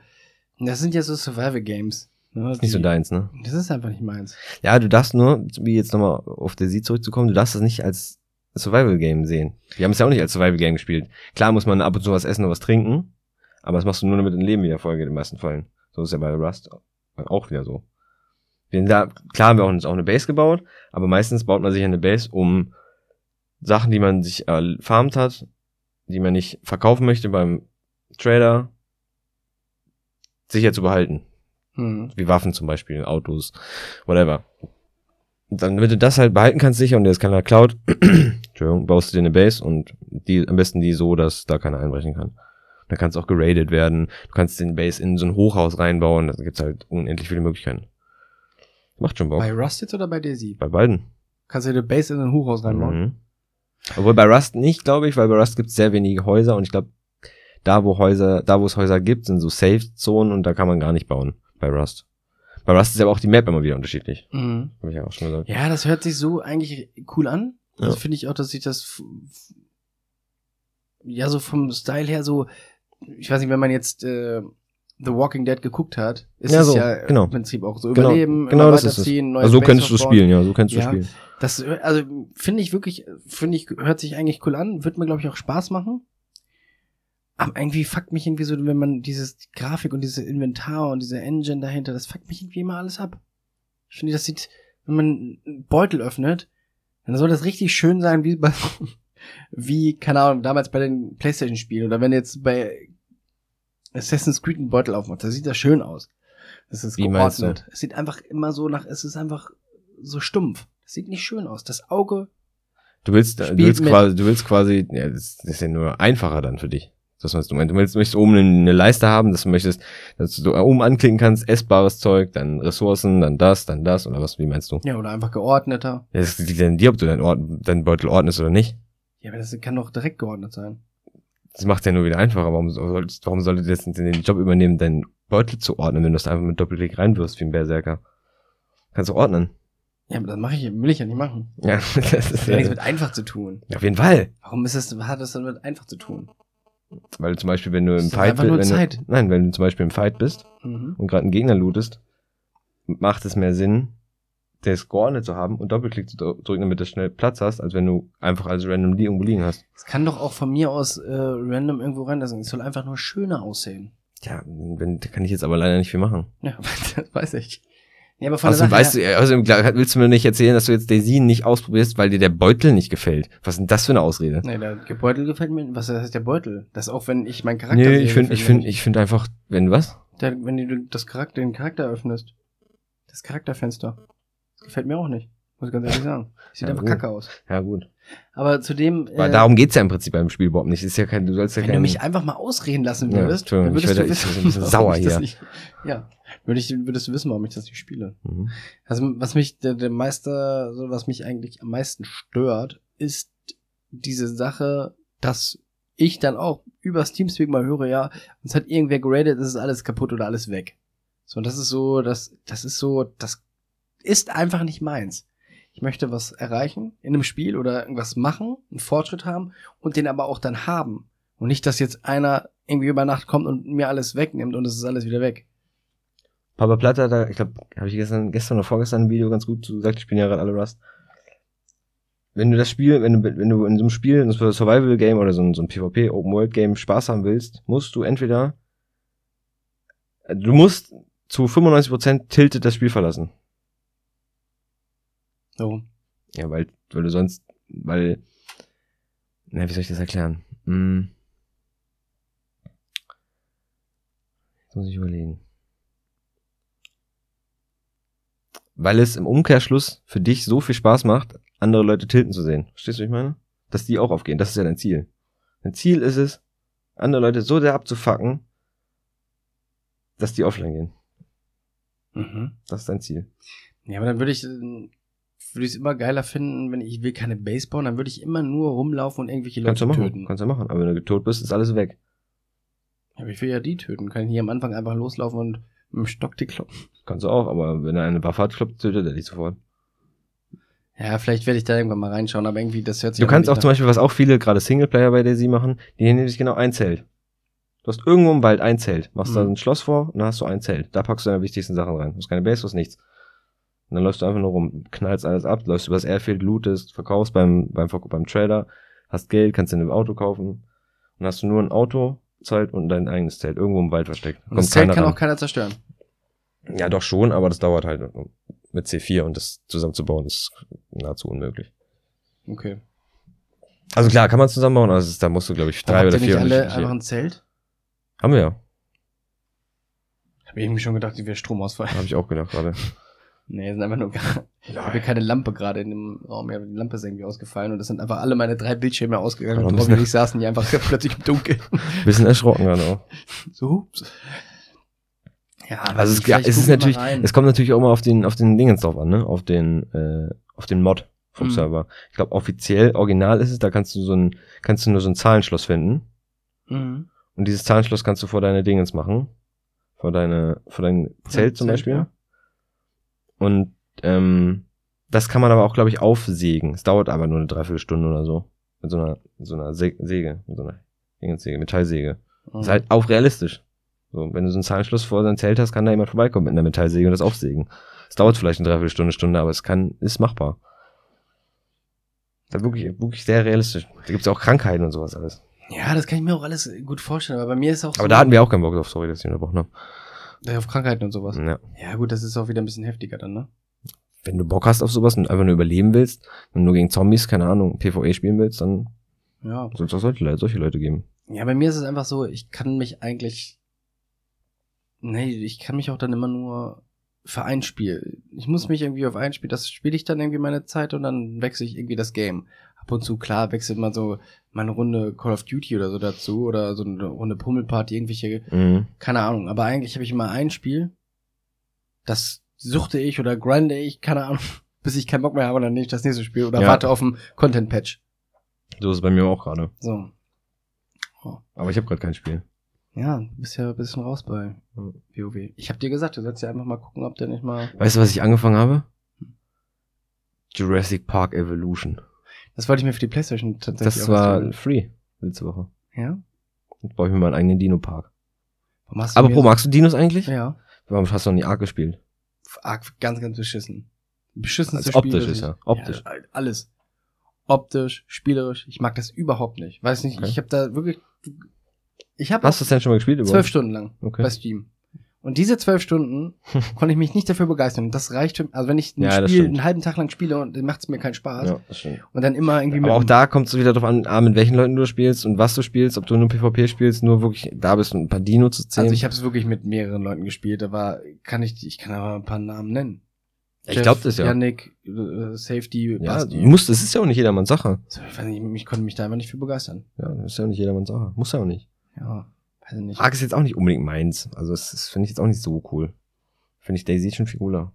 Das sind ja so Survival Games. Ne, Ist nicht so deins, ne? Das ist einfach nicht meins. Ja, du darfst nur, wie jetzt nochmal auf der Sie zurückzukommen, du darfst das nicht als Survival-Game sehen. Wir haben es ja auch nicht als Survival-Game gespielt. Klar muss man ab und zu was essen und was trinken, aber das machst du nur, damit dein Leben wieder vollgeht in den meisten Fällen. So ist ja bei Rust auch wieder so. Wir da, klar haben wir auch uns auch eine Base gebaut, aber meistens baut man sich eine Base, um Sachen, die man sich erfarmt hat, die man nicht verkaufen möchte beim Trader, sicher zu behalten. Hm. Wie Waffen zum Beispiel, Autos, whatever. Und dann, wenn du das halt behalten kannst sicher und dir ist keiner klaut, Entschuldigung, baust du dir eine Base und die, am besten die so, dass da keiner einbrechen kann. Da kannst auch geradet werden. Du kannst den Base in so ein Hochhaus reinbauen. Da gibt's halt unendlich viele Möglichkeiten. Macht schon Bock. Bei Bei, Rust jetzt oder bei Daisy? beiden. Kannst du dir eine Base in ein Hochhaus reinbauen? Mhm. Obwohl bei Rust nicht, glaube ich, weil bei Rust gibt's sehr wenige Häuser und ich glaube, da wo Häuser, da wo es Häuser gibt, sind so Safe-Zonen und da kann man gar nicht bauen. Bei Rust. Bei Rust ist aber auch die Map immer wieder unterschiedlich. Mhm. Habe ich ja auch schon gesagt. Ja, das hört sich so eigentlich cool an. Ja. Also finde ich auch, dass sich das ja so vom Style her so, ich weiß nicht, wenn man jetzt äh, The Walking Dead geguckt hat, ist Ja, es so, ja genau. im Prinzip auch so Genau, überleben, genau immer das ist neue Also so kennst du spielen, ja, so du Ja. spielen. Das, also finde ich wirklich, finde ich, hört sich eigentlich cool an, wird mir, glaube ich, auch Spaß machen. Aber irgendwie fuckt mich irgendwie so, wenn man dieses die Grafik und dieses Inventar und diese Engine dahinter, das fuckt mich irgendwie immer alles ab. Ich finde, das sieht, wenn man einen Beutel öffnet, dann soll das richtig schön sein, wie bei, wie, keine Ahnung, damals bei den Playstation-Spielen oder wenn jetzt bei Assassin's Creed einen Beutel aufmacht, da sieht das schön aus. Das ist Wie geordnet. Es sieht einfach immer so nach, es ist einfach so stumpf. Das sieht nicht schön aus. Das Auge, Du willst, du willst mit. quasi, du willst quasi, ja, das ist ja nur einfacher dann für dich. Das, was du meinst. Du willst, möchtest oben eine, Leiste haben, dass du möchtest, dass du oben anklicken kannst, essbares Zeug, dann Ressourcen, dann das, dann das, oder was, wie meinst du? ja, oder einfach geordneter. Ja, Das liegt an dir, ob du deinen, Ort, deinen Beutel ordnest oder nicht. Ja, aber das kann doch direkt geordnet sein. Das macht ja nur wieder einfacher. Warum, sollst, warum solltet ihr jetzt den Job übernehmen, deinen Beutel zu ordnen, wenn du das einfach mit Doppelklick reinwirfst, wie ein Berserker? Kannst du ordnen. Ja, aber das mache ich, will ich ja nicht machen. Ja, das ist Das hat ja nichts mit einfach zu tun. auf jeden Fall. Warum ist das, hat das dann mit einfach zu tun? Weil zum Beispiel, wenn du im Fight nur wenn. Du, nein, wenn du zum Beispiel im Fight bist Mhm. und gerade einen Gegner lootest, macht es mehr Sinn, das geordnet zu haben und Doppelklick zu dr- drücken, damit du schnell Platz hast, als wenn du einfach als random li irgendwo liegen hast. Es kann doch auch von mir aus äh, random irgendwo reinlassen. Es soll einfach nur schöner aussehen. Ja, wenn, da kann ich jetzt aber leider nicht viel machen. Ja, das weiß ich. Ja, aber von Außerdem weißt du, außerdem klar, willst du mir nicht erzählen, dass du jetzt Daisy nicht ausprobierst, weil dir der Beutel nicht gefällt. Was ist denn das für eine Ausrede? Nee, der Beutel gefällt mir. Was heißt der Beutel? Das auch wenn ich meinen Charakter Nee, ich finde, ich finde, ich finde einfach, wenn was? Der, wenn du das Charakter, den Charakter öffnest. Das Charakterfenster. Gefällt mir auch nicht. Muss ich ganz ehrlich sagen. Sieht Ja, einfach gut. kacke aus. Ja, gut. Aber zudem, Weil äh, darum geht's ja im Prinzip beim Spiel überhaupt nicht. Ist ja kein, du sollst ja wenn du kein, mich einfach mal ausreden lassen Ja, würdest, Entschuldigung, dann ich würdest werde- du ich wissen, bin ein bisschen sauer ich hier. Nicht, ja, würde ich, würdest du wissen, warum ich das nicht spiele. Mhm. Also was mich der, der Meister, so was mich eigentlich am meisten stört, ist diese Sache, dass ich dann auch übers Teamspeak mal höre, ja, uns hat irgendwer geradet, es ist alles kaputt oder alles weg. So, und das ist so, das, das ist so, das ist einfach nicht meins. Ich möchte was erreichen in einem Spiel oder irgendwas machen, einen Fortschritt haben und den aber auch dann haben. Und nicht, dass jetzt einer irgendwie über Nacht kommt und mir alles wegnimmt und es ist alles wieder weg. Papa Platte hat da, ich glaube, habe ich gestern, gestern oder vorgestern ein Video ganz gut gesagt, ich bin ja gerade alle Rust. Wenn du das Spiel, wenn du, wenn du in so einem Spiel, ein Survival-Game oder so so ein PvP-Open-World-Game Spaß haben willst, musst du entweder, du musst zu 95% tilted das Spiel verlassen. So. Ja, weil, weil du sonst, weil, na, wie soll ich das erklären? Hm. Jetzt muss ich überlegen. Weil es im Umkehrschluss für dich so viel Spaß macht, andere Leute tilten zu sehen. Verstehst du, was ich meine? Dass die auch aufgehen. Das ist ja dein Ziel. Dein Ziel ist es, andere Leute so sehr abzufacken, dass die offline gehen. Mhm. Das ist dein Ziel. Ja, aber dann würde ich, äh, würde ich es immer geiler finden, wenn ich, ich will keine Base bauen, dann würde ich immer nur rumlaufen und irgendwelche Kannst du Leute machen. töten. Kannst du machen. Aber wenn du tot bist, ist alles weg. Ja, aber ich will ja die töten. Kann ich hier am Anfang einfach loslaufen und mit dem Stock die kloppen. Kannst du auch, aber wenn er eine Waffe hat, kloppt, tötet er dich sofort. Ja, vielleicht werde ich da irgendwann mal reinschauen, aber irgendwie, das hört sich Du kannst auch zum Beispiel, was auch viele, gerade Singleplayer bei Daisy machen, die nehmen sich genau ein Zelt. Du hast irgendwo im Wald ein Zelt, machst da Mhm. ein Schloss vor und dann hast du ein Zelt. Da packst du deine wichtigsten Sachen rein. Du hast keine Base, du hast nichts. Und dann läufst du einfach nur rum, knallst alles ab, läufst übers Airfield, lootest, verkaufst beim, beim, beim Trader, hast Geld, kannst dir ein Auto kaufen. Und hast du nur ein Auto, Zelt und dein eigenes Zelt, irgendwo im Wald versteckt. Und das Zelt kann ran. auch keiner zerstören. Ja, doch schon, aber das dauert halt mit C4 und das zusammenzubauen ist nahezu unmöglich. Okay. Also klar, kann man zusammenbauen, aber ist, da musst du, glaube ich, drei Habt oder vier alle unterschiedliche- einfach ein Zelt? Haben wir ja. Hab ich irgendwie schon gedacht, die wäre Stromausfall. Habe ich auch gedacht gerade. Nee, sind einfach nur gar, ich habe keine Lampe gerade in dem Raum. Ja, die Lampe ist irgendwie ausgefallen und es sind einfach alle meine drei Bildschirme ausgegangen. Und Robin und ich saßen hier einfach plötzlich im Dunkeln. Bisschen erschrocken gerade auch. So. Ja, Also es, vielleicht es ist natürlich, es kommt natürlich auch mal auf den, auf den Dingens drauf an, ne? Auf den, äh, auf den Mod vom Mhm. Server. Ich glaube, offiziell, original ist es, da kannst du so ein, kannst du nur so ein Zahlenschloss finden. Mhm. Und dieses Zahlenschloss kannst du vor deine Dingens machen. Vor deine, vor dein Zelt zum Zelt, Beispiel. ja. Und ähm, das kann man aber auch, glaube ich, aufsägen. Es dauert aber nur eine Dreiviertelstunde oder so. Mit so einer, mit so einer Se Säge, mit so einer Dingenssäge, Metallsäge. Mhm. Ist halt auch realistisch. So, wenn du so einen Zahlenschluss vor dein Zelt hast, kann da jemand vorbeikommen mit einer Metallsäge und das aufsägen. Es dauert vielleicht eine Dreiviertelstunde, Stunde, aber es kann, ist machbar. Das ist wirklich, wirklich sehr realistisch. Da gibt's auch Krankheiten und sowas alles. Ja, das kann ich mir auch alles gut vorstellen, aber bei mir ist auch so, Aber da hatten wir auch keinen Bock drauf, sorry, dass ich unterbrochen habe. Ja, auf Krankheiten und sowas. Ja. Ja, gut, das ist auch wieder ein bisschen heftiger dann, ne? Wenn du Bock hast auf sowas und einfach nur überleben willst, wenn du nur gegen Zombies, keine Ahnung, PvE spielen willst, dann Ja. soll es auch solche Leute geben. Ja, bei mir ist es einfach so, ich kann mich eigentlich. Nee, ich kann mich auch dann immer nur für ein Spiel. Ich muss mich irgendwie auf ein Spiel, das spiele ich dann irgendwie meine Zeit und dann wechsle ich irgendwie das Game. Ab und zu, klar, wechselt mal so meine Runde Call of Duty oder so dazu oder so eine Runde Pummelparty, irgendwelche, Mhm. keine Ahnung. Aber eigentlich habe ich immer ein Spiel, das suchte ich oder grinde ich, keine Ahnung, bis ich keinen Bock mehr habe und dann nehme ich das nächste Spiel oder Ja. warte auf ein Content-Patch. So ist es bei mir auch gerade. So. Aber ich habe gerade kein Spiel. Ja, du bist ja ein bisschen raus bei. WoW. Ich hab dir gesagt, du sollst ja einfach mal gucken, ob der nicht mal. Weißt du, was ich angefangen habe? Jurassic Park Evolution. Das wollte ich mir für die Playstation tatsächlich Das war free letzte Woche. Ja? Jetzt baue ich mir meinen eigenen Dino-Park. Aber Pro, magst du Dinos eigentlich? Ja. Warum hast du noch nie Ark gespielt? Arg, ganz, ganz beschissen. Beschissenste Also optisch Spiel, ist ja, optisch. Ja, alles. Optisch, spielerisch. Ich mag das überhaupt nicht. Weiß nicht, Okay. ich habe da wirklich. Ich habe Hast du es denn schon mal gespielt überhaupt? zwölf Stunden lang Okay. bei Steam. Und diese zwölf Stunden konnte ich mich nicht dafür begeistern. Das reicht für, also wenn ich ein Ja, Spiel einen halben Tag lang spiele und dann macht es mir keinen Spaß. Ja. Und dann immer irgendwie Aber auch da kommt es wieder darauf an, A, mit welchen Leuten du spielst und was du spielst, ob du nur PvP spielst, nur wirklich da bist und ein paar Dino zu zählen. Also ich habe es wirklich mit mehreren Leuten gespielt, aber kann ich, ich kann aber ein paar Namen nennen. Ja, ich glaube das ja. Yannick, äh, Safety, ja, Basti. du musst, das ist ja auch nicht jedermanns Sache. Ich weiß nicht, ich konnte mich da einfach nicht für begeistern. Ja, das ist ja auch nicht jedermanns Sache. Muss ja auch nicht. Ja, weiß ich nicht. Ark ist jetzt auch nicht unbedingt meins. Also das, das finde ich jetzt auch nicht so cool. Finde ich Daisy schon viel cooler.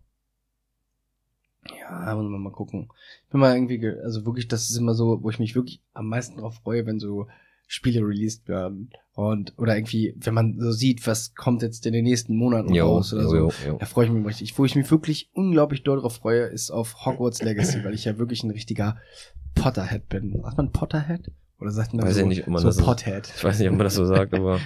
Ja, muss man mal gucken. Ich bin mal irgendwie, ge- also wirklich, das ist immer so, wo ich mich wirklich am meisten drauf freue, wenn so Spiele released werden. Und, oder irgendwie, wenn man so sieht, was kommt jetzt in den nächsten Monaten raus oder so. jo. Da freue ich mich richtig. Wo ich mich wirklich unglaublich doll drauf freue, ist auf Hogwarts Legacy, weil ich ja wirklich ein richtiger Potterhead bin. Sagt man Potterhead? Oder sagt man Weiß so, ich nicht, ob man so das Pothead? Ich weiß nicht, ob man das so sagt, aber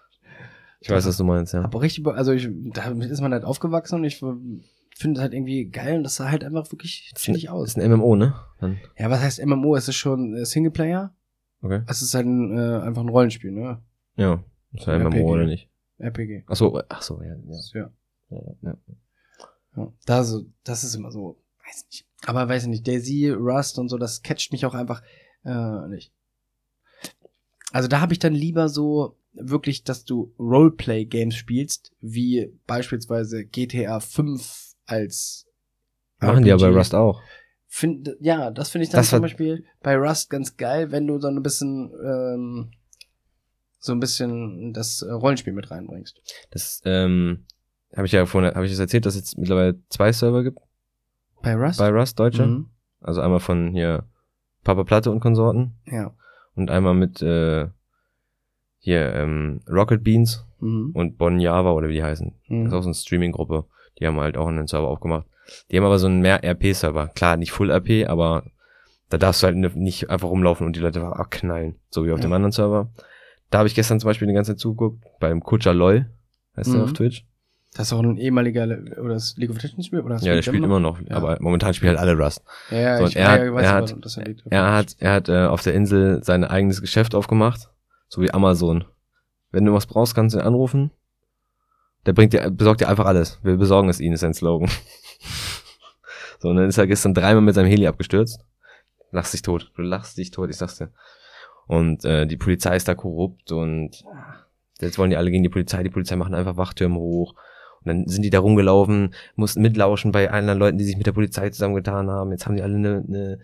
ich weiß, was du meinst, ja. Aber richtig, also ich, damit ist man halt aufgewachsen und ich finde es halt irgendwie geil und das sah halt einfach wirklich Ist chillig aus. ist ein MMO, ne? Dann, Ja, was heißt MMO? Es ist schon äh, Singleplayer. okay. Es ist halt ein, äh, einfach ein Rollenspiel, ne? Ja. Ist ja MMO RPG. oder nicht? RPG. Ach so, ach so, ja. ja. Ja. ja, ja. ja. Da so, das ist immer so, weiß nicht. Aber weiß ich nicht, Daisy, Rust und so, das catcht mich auch einfach äh, nicht. Also da habe ich dann lieber so wirklich, dass du Roleplay-Games spielst, wie beispielsweise GTA 5 als Machen die ja bei RPG. Rust auch. Find, ja, das finde ich dann Das zum Beispiel bei Rust ganz geil, wenn du so ein bisschen ähm, so ein bisschen das äh, Rollenspiel mit reinbringst. Das, ähm, habe ich ja vorhin, habe ich das erzählt, dass es jetzt mittlerweile zwei Server gibt Bei Rust? bei Rust, Deutsche. Mhm. Also einmal von hier Papa Platte und Konsorten Ja. Und einmal mit äh, hier ähm, Rocket Beans Mhm. und Bon Java oder wie die heißen. Das ist Mhm. auch so eine Streaming-Gruppe. Die haben halt auch einen Server aufgemacht. Die haben aber so einen mehr RP-Server. Klar, nicht Full RP, aber da darfst du halt nicht einfach rumlaufen und die Leute abknallen. So wie auf Ja. dem anderen Server. Da habe ich gestern zum Beispiel die ganze Zeit zugeguckt. Beim Kutscher LOL. Heißt der Mhm. auf Twitch? Das ist auch ein ehemaliger Le oder das League of Legends Spiel oder Ja, der spielt immer noch. Ja. Aber momentan spielen halt alle Rust. Ja, ja, So, ich, er hat- weiß er hat- dass er Er hat, er hat äh, auf der Insel sein eigenes Geschäft aufgemacht. So wie Amazon. Wenn du was brauchst, kannst du ihn anrufen. Der bringt dir, besorgt dir einfach alles. Wir besorgen es ihnen, ist sein Slogan. so, und dann ist er gestern dreimal mit seinem Heli abgestürzt. Lachst dich tot. Du lachst dich tot, ich sag's dir. Und äh, die Polizei ist da korrupt und jetzt wollen die alle gegen die Polizei. Die Polizei machen einfach Wachtürme hoch. Und dann sind die da rumgelaufen, mussten mitlauschen bei anderen Leuten, die sich mit der Polizei zusammengetan haben. Jetzt haben die alle eine, eine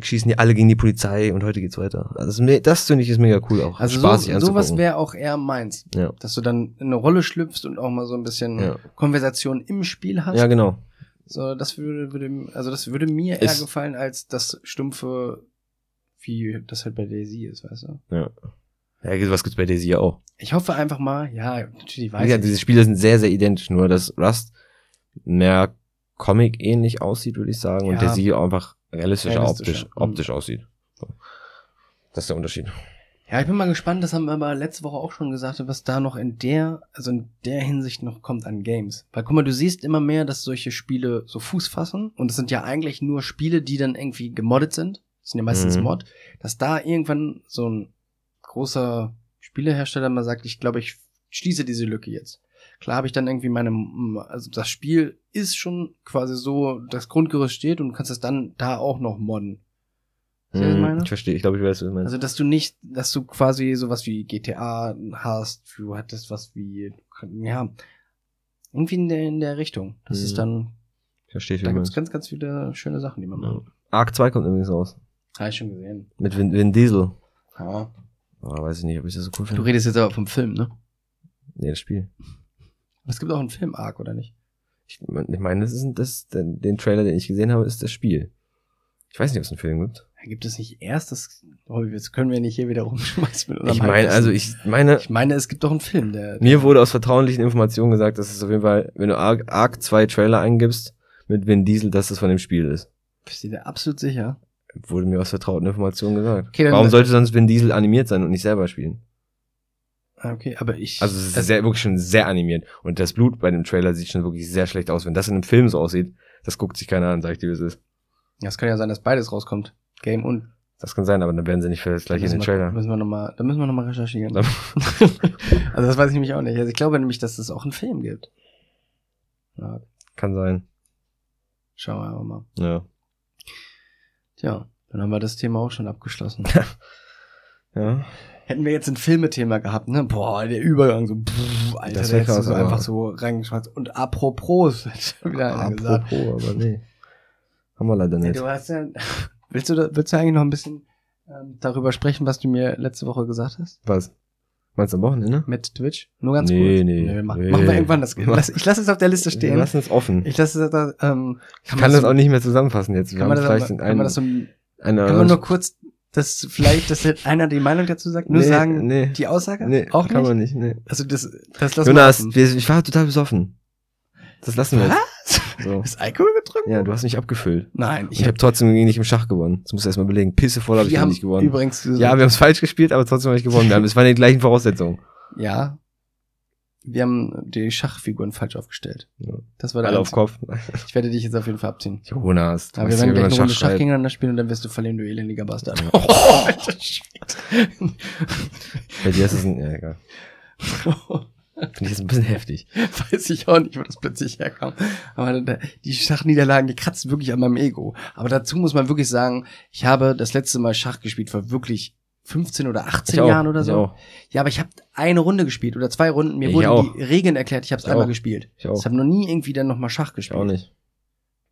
schießen die alle gegen die Polizei und heute geht's weiter. Also das, finde ich ist mega cool auch. Also so, sowas wäre auch eher meins. Ja. Dass du dann in eine Rolle schlüpfst und auch mal so ein bisschen Ja. Konversation im Spiel hast. Ja, genau. So, das würde, würde, also das würde mir eher Ist- gefallen als das stumpfe, wie das halt bei Daisy ist, weißt du? Ja. Ja, was gibt's bei Daisy ja auch. Ich hoffe einfach mal, ja, natürlich weiß gesagt, ich. diese Spiele sind sehr, sehr identisch, nur dass Rust mehr Comic-ähnlich aussieht, würde ich sagen, und Ja. Daisy einfach realistischer, Realistischer. optisch, Mhm. optisch aussieht. So. Das ist der Unterschied. Ja, ich bin mal gespannt, das haben wir aber letzte Woche auch schon gesagt, was da noch in der, also in der Hinsicht noch kommt an Games. Weil guck mal, du siehst immer mehr, dass solche Spiele so Fuß fassen und es sind ja eigentlich nur Spiele, die dann irgendwie gemoddet sind. Das sind ja meistens Mhm. Mod, dass da irgendwann so ein großer Spielehersteller mal sagt, ich glaube, ich schließe diese Lücke jetzt. Klar habe ich dann irgendwie meine, also das Spiel ist schon quasi so, das Grundgerüst steht und du kannst es dann da auch noch modden. Was ich? Ich verstehe, ich glaube, ich weiß, was du meinst. Also, dass du nicht, dass du quasi sowas wie GTA hast, du hattest was wie, ja, irgendwie in der, in der Richtung. Das Mhm. ist dann, ich verstehe, wie da gibt's meinst. ganz, ganz viele schöne Sachen, die man Ja. macht. Arc 2 kommt übrigens raus. Habe ich schon gesehen. Mit Vin, Vin Diesel. Ja. Aber weiß ich nicht, ob ich das so cool Du finde. redest jetzt aber vom Film, ne? Nee, das Spiel. Aber es gibt auch einen Film-Arc, oder nicht? Ich ich meine, das ist das, den, den Trailer, den ich gesehen habe, ist das Spiel. Ich weiß nicht, ob es einen Film gibt. Gibt es nicht erst das, oh, jetzt können wir nicht hier wieder rumschmeißen Ich meine, also ich meine, ich meine, es gibt doch einen Film, der, Mir wurde aus vertraulichen Informationen gesagt, dass es auf jeden Fall, wenn du Arc, Arc 2 Trailer eingibst mit Vin Diesel, dass es von dem Spiel ist. bist du dir absolut sicher? Wurde mir aus vertrauten Informationen gesagt. Okay, Warum sollte sonst Vin Diesel animiert sein und nicht selber spielen? Ah, Okay, aber ich, Also es ist sehr, wirklich schon sehr animiert. Und das Blut bei dem Trailer sieht schon wirklich sehr schlecht aus. Wenn das in einem Film so aussieht, das guckt sich keiner an, sag ich dir, wie es ist. ja, es kann ja sein, dass beides rauskommt. Game und Das kann sein, aber dann werden sie nicht für das gleiche in den Trailer. Müssen wir noch mal, da müssen wir nochmal recherchieren. Also das weiß ich nämlich auch nicht. Also ich glaube nämlich, dass es auch einen Film gibt. Ja, Kann sein. schauen wir einfach mal. Ja. Tja, dann haben wir das Thema auch schon abgeschlossen. Ja. Hätten wir jetzt ein Filmethema gehabt, ne? Boah, der Übergang so, pff, Alter, Das der hättest du so einfach so reingeschmeißt. Und apropos, hat wieder einer gesagt. Apropos, aber nee. Haben wir leider nicht. du hast ja, willst du, willst du eigentlich noch ein bisschen ähm, darüber sprechen, was du mir letzte Woche gesagt hast? Was? Meinst du am Wochenende? Mit Twitch? Nur ganz Nee, kurz. nee, mach, nee. Machen wir irgendwann das. Lass, ich lasse es auf der Liste Wir stehen. lassen es offen. Ich lasse es da, ähm, Ich kann das auch nicht mehr zusammenfassen jetzt. Wir Kann man, das, vielleicht aber- kann einen, man das so, eine, kann man nur kurz, das vielleicht, dass einer die Meinung dazu sagt, nur Nee, sagen, nee. die Aussage? Nee, auch kann nicht? man nicht. Nee. Also das, das lassen Jonas, wir wir, ich war total besoffen. Das lassen wir jetzt. So. Ist Alkohol getrunken? Ja, du hast mich abgefüllt. Nein, Ich, habe trotzdem nicht im Schach gewonnen. Das musst du erstmal belegen. Pisse voll habe ich haben nicht gewonnen. übrigens Ja, wir haben es falsch gespielt, aber trotzdem habe ich gewonnen. Wir haben, es waren die gleichen Voraussetzungen. ja, wir haben die Schachfiguren falsch aufgestellt. Ja. Das war der Alle auf. Kopf. Ich werde dich jetzt auf jeden Fall abziehen. Jonas, Aber wir werden gleich eine Runde Schach gegeneinander spielen und dann wirst du verlieren, du elendiger Bastard. Oh, alter Shit. Bei dir ist es ein, ja, egal. Finde ich jetzt ein bisschen heftig. Weiß ich auch nicht, wo das plötzlich herkam. Aber die Schachniederlagen, die kratzen wirklich an meinem Ego. Aber dazu muss man wirklich sagen, ich habe das letzte Mal Schach gespielt vor wirklich 15 oder 18 Ich auch, Jahren oder ich so. Ja, aber ich habe eine Runde gespielt oder zwei Runden. Mir Ich wurden auch. die Regeln erklärt, ich habe es Ich einmal auch. gespielt. Ich. Ich habe noch nie irgendwie dann nochmal Schach Ich gespielt. auch nicht.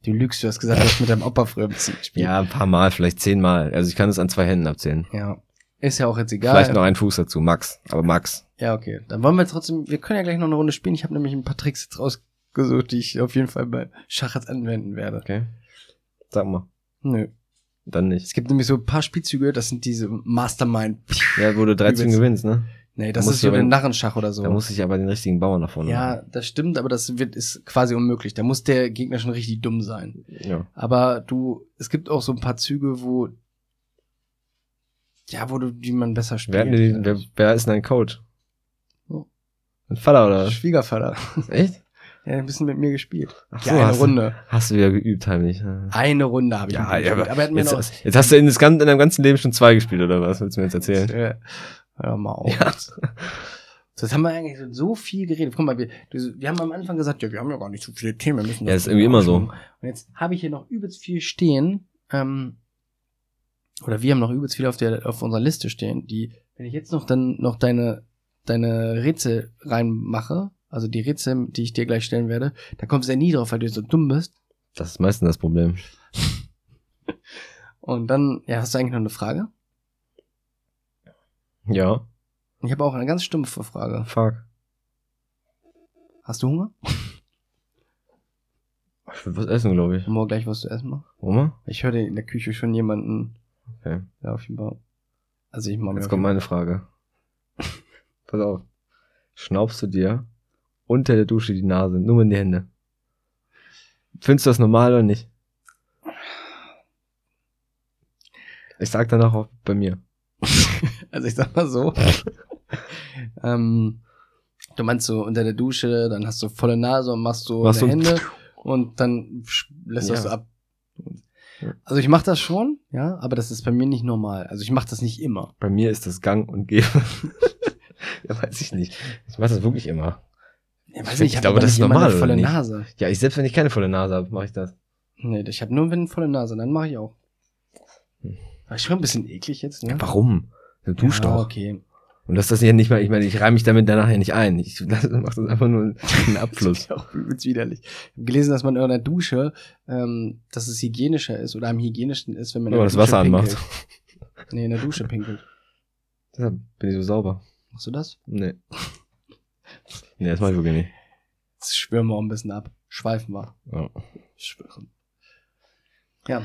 Du lügst, du hast gesagt, du hast mit deinem Opa früher ein bisschen gespielt. Ja, ein paar Mal, vielleicht zehnmal. Also ich kann es an zwei Händen abzählen. Ja. Ist ja auch jetzt egal. Vielleicht noch einen Fuß dazu, Max. Aber Max. Ja, okay. Dann wollen wir trotzdem, wir können ja gleich noch eine Runde spielen. Ich habe nämlich ein paar Tricks jetzt rausgesucht, die ich auf jeden Fall bei Schach jetzt anwenden werde. Okay. Sag mal. Nö. Dann nicht. Es gibt nämlich so ein paar Spielzüge, das sind diese Mastermind. Ja, wo du 13 Übelst. gewinnst, ne? Nee, das ist so aber- ein Narrenschach oder so. Da muss ich aber den richtigen Bauern nach vorne ja, das stimmt, aber das wird, ist quasi unmöglich. Da muss der Gegner schon richtig dumm sein. machen. Ja. Aber du, es gibt auch so ein paar Züge, wo, ja, wo du, die man besser spielt. Wer, die, wer, wer ist denn dein Coach? Oh. Ein Vater oder? Schwiegervater. Echt? Ja, ein bisschen mit mir gespielt. Ach ja, eine hast, Runde. Du, hast du wieder geübt, heimlich. Ja, Eine Runde habe ich ihm gespielt. aber er hat mir jetzt, noch, jetzt hast du in, das, in deinem ganzen Leben schon zwei gespielt, oder was? Willst du mir jetzt erzählen? Ja. Hör mal auf. Ja. So, Jetzt haben wir eigentlich so viel geredet. Guck mal, wir, wir haben am Anfang gesagt, ja, wir haben ja gar nicht so viele Themen. Wir müssen Ja, ist irgendwie immer so. Und jetzt habe ich hier noch übelst viel stehen. Ähm, oder wir haben noch übelst viel auf der auf unserer Liste stehen, die, wenn ich jetzt noch dann noch deine deine Rätsel reinmache, also die Rätsel, die ich dir gleich stellen werde, da kommst du ja nie drauf, weil du so dumm bist. Das ist meistens das Problem. Und dann, ja, hast du eigentlich noch eine Frage? Ja. Ich habe auch eine ganz stumpfe Frage. Fuck. Hast du Hunger? Ich will was essen, glaube ich. Morgen gleich was zu essen machen? Oma? Ich höre in der Küche schon jemanden, Okay. ja, auf jeden Fall. Also ich mache Jetzt kommt meine Frage. Pass auf. Schnaubst du dir unter der Dusche die Nase, nur in die Hände? Findest du das normal oder nicht? Ich sag danach auch bei mir. Also ich sag mal so. ähm, du meinst so unter der Dusche, dann hast du volle Nase und machst so Machst Hände und dann lässt du Ja. das so ab. Ja. Also ich mache das schon, ja, aber das ist bei mir nicht normal. Also ich mache das nicht immer. Bei mir ist das Gang und Gäbe. ja, weiß ich nicht. Ich mach das wirklich immer. Ja, weiß Ich nicht, ich, glaube, aber das ist normal, eine volle? Nase. Ja, ich selbst wenn ich keine volle Nase habe, mache ich das. Nee, ich habe nur wenn volle Nase, dann mache ich auch. Hm. War schon ein bisschen eklig jetzt, ne? Warum? Du duschst ja, doch. okay. Und das ist das ja nicht mal, ich meine, ich reime mich damit danach ja nicht ein. Ich lass- mach das einfach nur einen Das Abfluss. ist ja auch übelst widerlich. Ich habe gelesen, dass man in einer Dusche, ähm, dass es hygienischer ist oder am hygienischsten ist, wenn man Aber das Wasser Dusche anmacht. pinkelt. Nee, in der Dusche pinkelt. Deshalb bin ich so sauber. Machst du das? Nee. Nee, das mach ich wirklich nicht. Jetzt schwören wir auch ein bisschen ab. Schweifen wir. Ja. Schwören. Ja.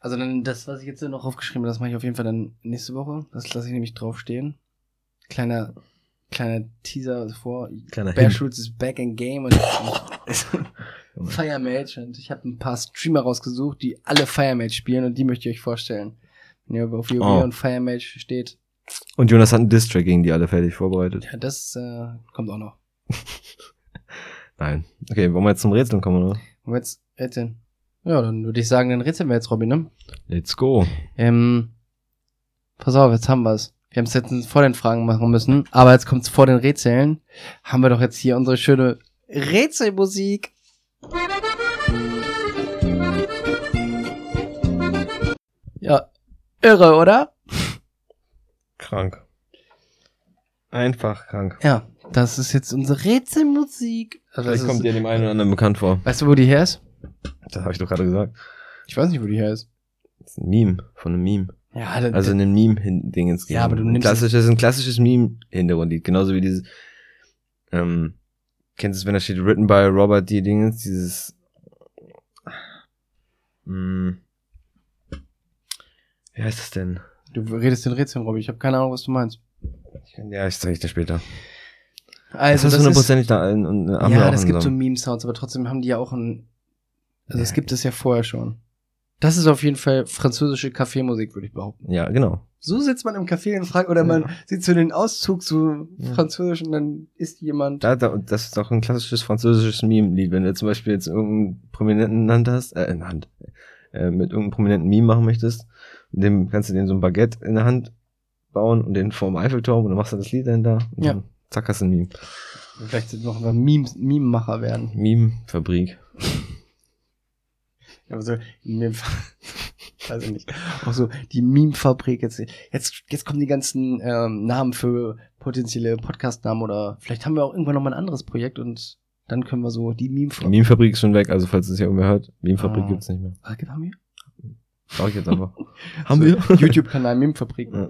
Also dann das, was ich jetzt noch aufgeschrieben habe, das mache ich auf jeden Fall dann nächste Woche. Das lasse ich nämlich draufstehen. Kleiner, kleiner Teaser vor. Kleiner Bear. Schulz ist back in game und ist Fire Mage und ich habe ein paar Streamer rausgesucht, die alle Fire Mage spielen und die möchte ich euch vorstellen. Wenn ihr auf WoW Oh. und Fire Mage steht, Und Jonas hat einen Distrack gegen die alle fertig vorbereitet. ja, das äh, kommt auch noch. Nein. Okay, wollen wir jetzt zum Rätseln kommen, oder? Und jetzt Rätseln. Ja, dann würde ich sagen, dann rätseln wir jetzt, Robin, ne? Let's go. Ähm, pass auf, jetzt haben wir's. Wir haben es jetzt vor den Fragen machen müssen, aber jetzt kommt's vor den Rätseln. Haben wir doch jetzt hier unsere schöne Rätselmusik. Ja, irre, oder? Krank. Einfach krank. Ja, das ist jetzt unsere Rätselmusik. Also das Vielleicht kommt dir dem einen oder anderen bekannt vor. weißt du, wo die her ist? Das habe ich doch gerade gesagt. Ich weiß nicht, wo die her ist. Das ist ein Meme von einem Meme. Ja, dann, Also ein Meme-Ding ins Ja, aber du nimmst- klassisches, das ist ein klassisches Meme-Hintergrundlied. Genauso wie dieses, ähm, kennst du es, wenn da steht, written by Robert D. Dingens, dieses, mh, wie heißt das denn? du redest den Rätseln, Robby. Ich habe keine Ahnung, was du meinst. Ich kann, ja, ich zeige dir später. Also, das das ist hundertprozentig da, und, wir ja, das in gibt so Meme-Sounds, aber trotzdem haben die ja auch ein, also es Ja. gibt es ja vorher schon. Das ist auf jeden Fall französische Kaffeemusik, würde ich behaupten. Ja, genau. So sitzt man im Café und fragt, oder man sieht so den Auszug so Ja. französisch und dann ist jemand. Da, da, das ist doch ein klassisches französisches Meme-Lied. Wenn du zum Beispiel jetzt irgendeinen Prominenten in der Hand hast, äh, in der Hand, äh, mit irgendeinem prominenten Meme machen möchtest, dem kannst du den so ein Baguette in der Hand bauen und den vorm Eiffelturm und dann machst du das Lied dahinter und Ja. dann zack hast du ein Meme. Vielleicht noch mal Memes, Meme-Macher werden. Meme-Fabrik. Also, Meme weiß ich nicht. Auch so die Meme-Fabrik. Jetzt, jetzt, jetzt kommen die ganzen ähm, Namen für potenzielle Podcast-Namen oder vielleicht haben wir auch irgendwann noch mal ein anderes Projekt und dann können wir so die Die Meme-Fabrik. Meme-Fabrik ist schon weg, also falls es ja irgendwer hört, Meme-Fabrik Ah. gibt's nicht mehr. Ah, haben wir? Sag ich jetzt einfach. so, YouTube-Kanal Meme-Fabrik. Ja.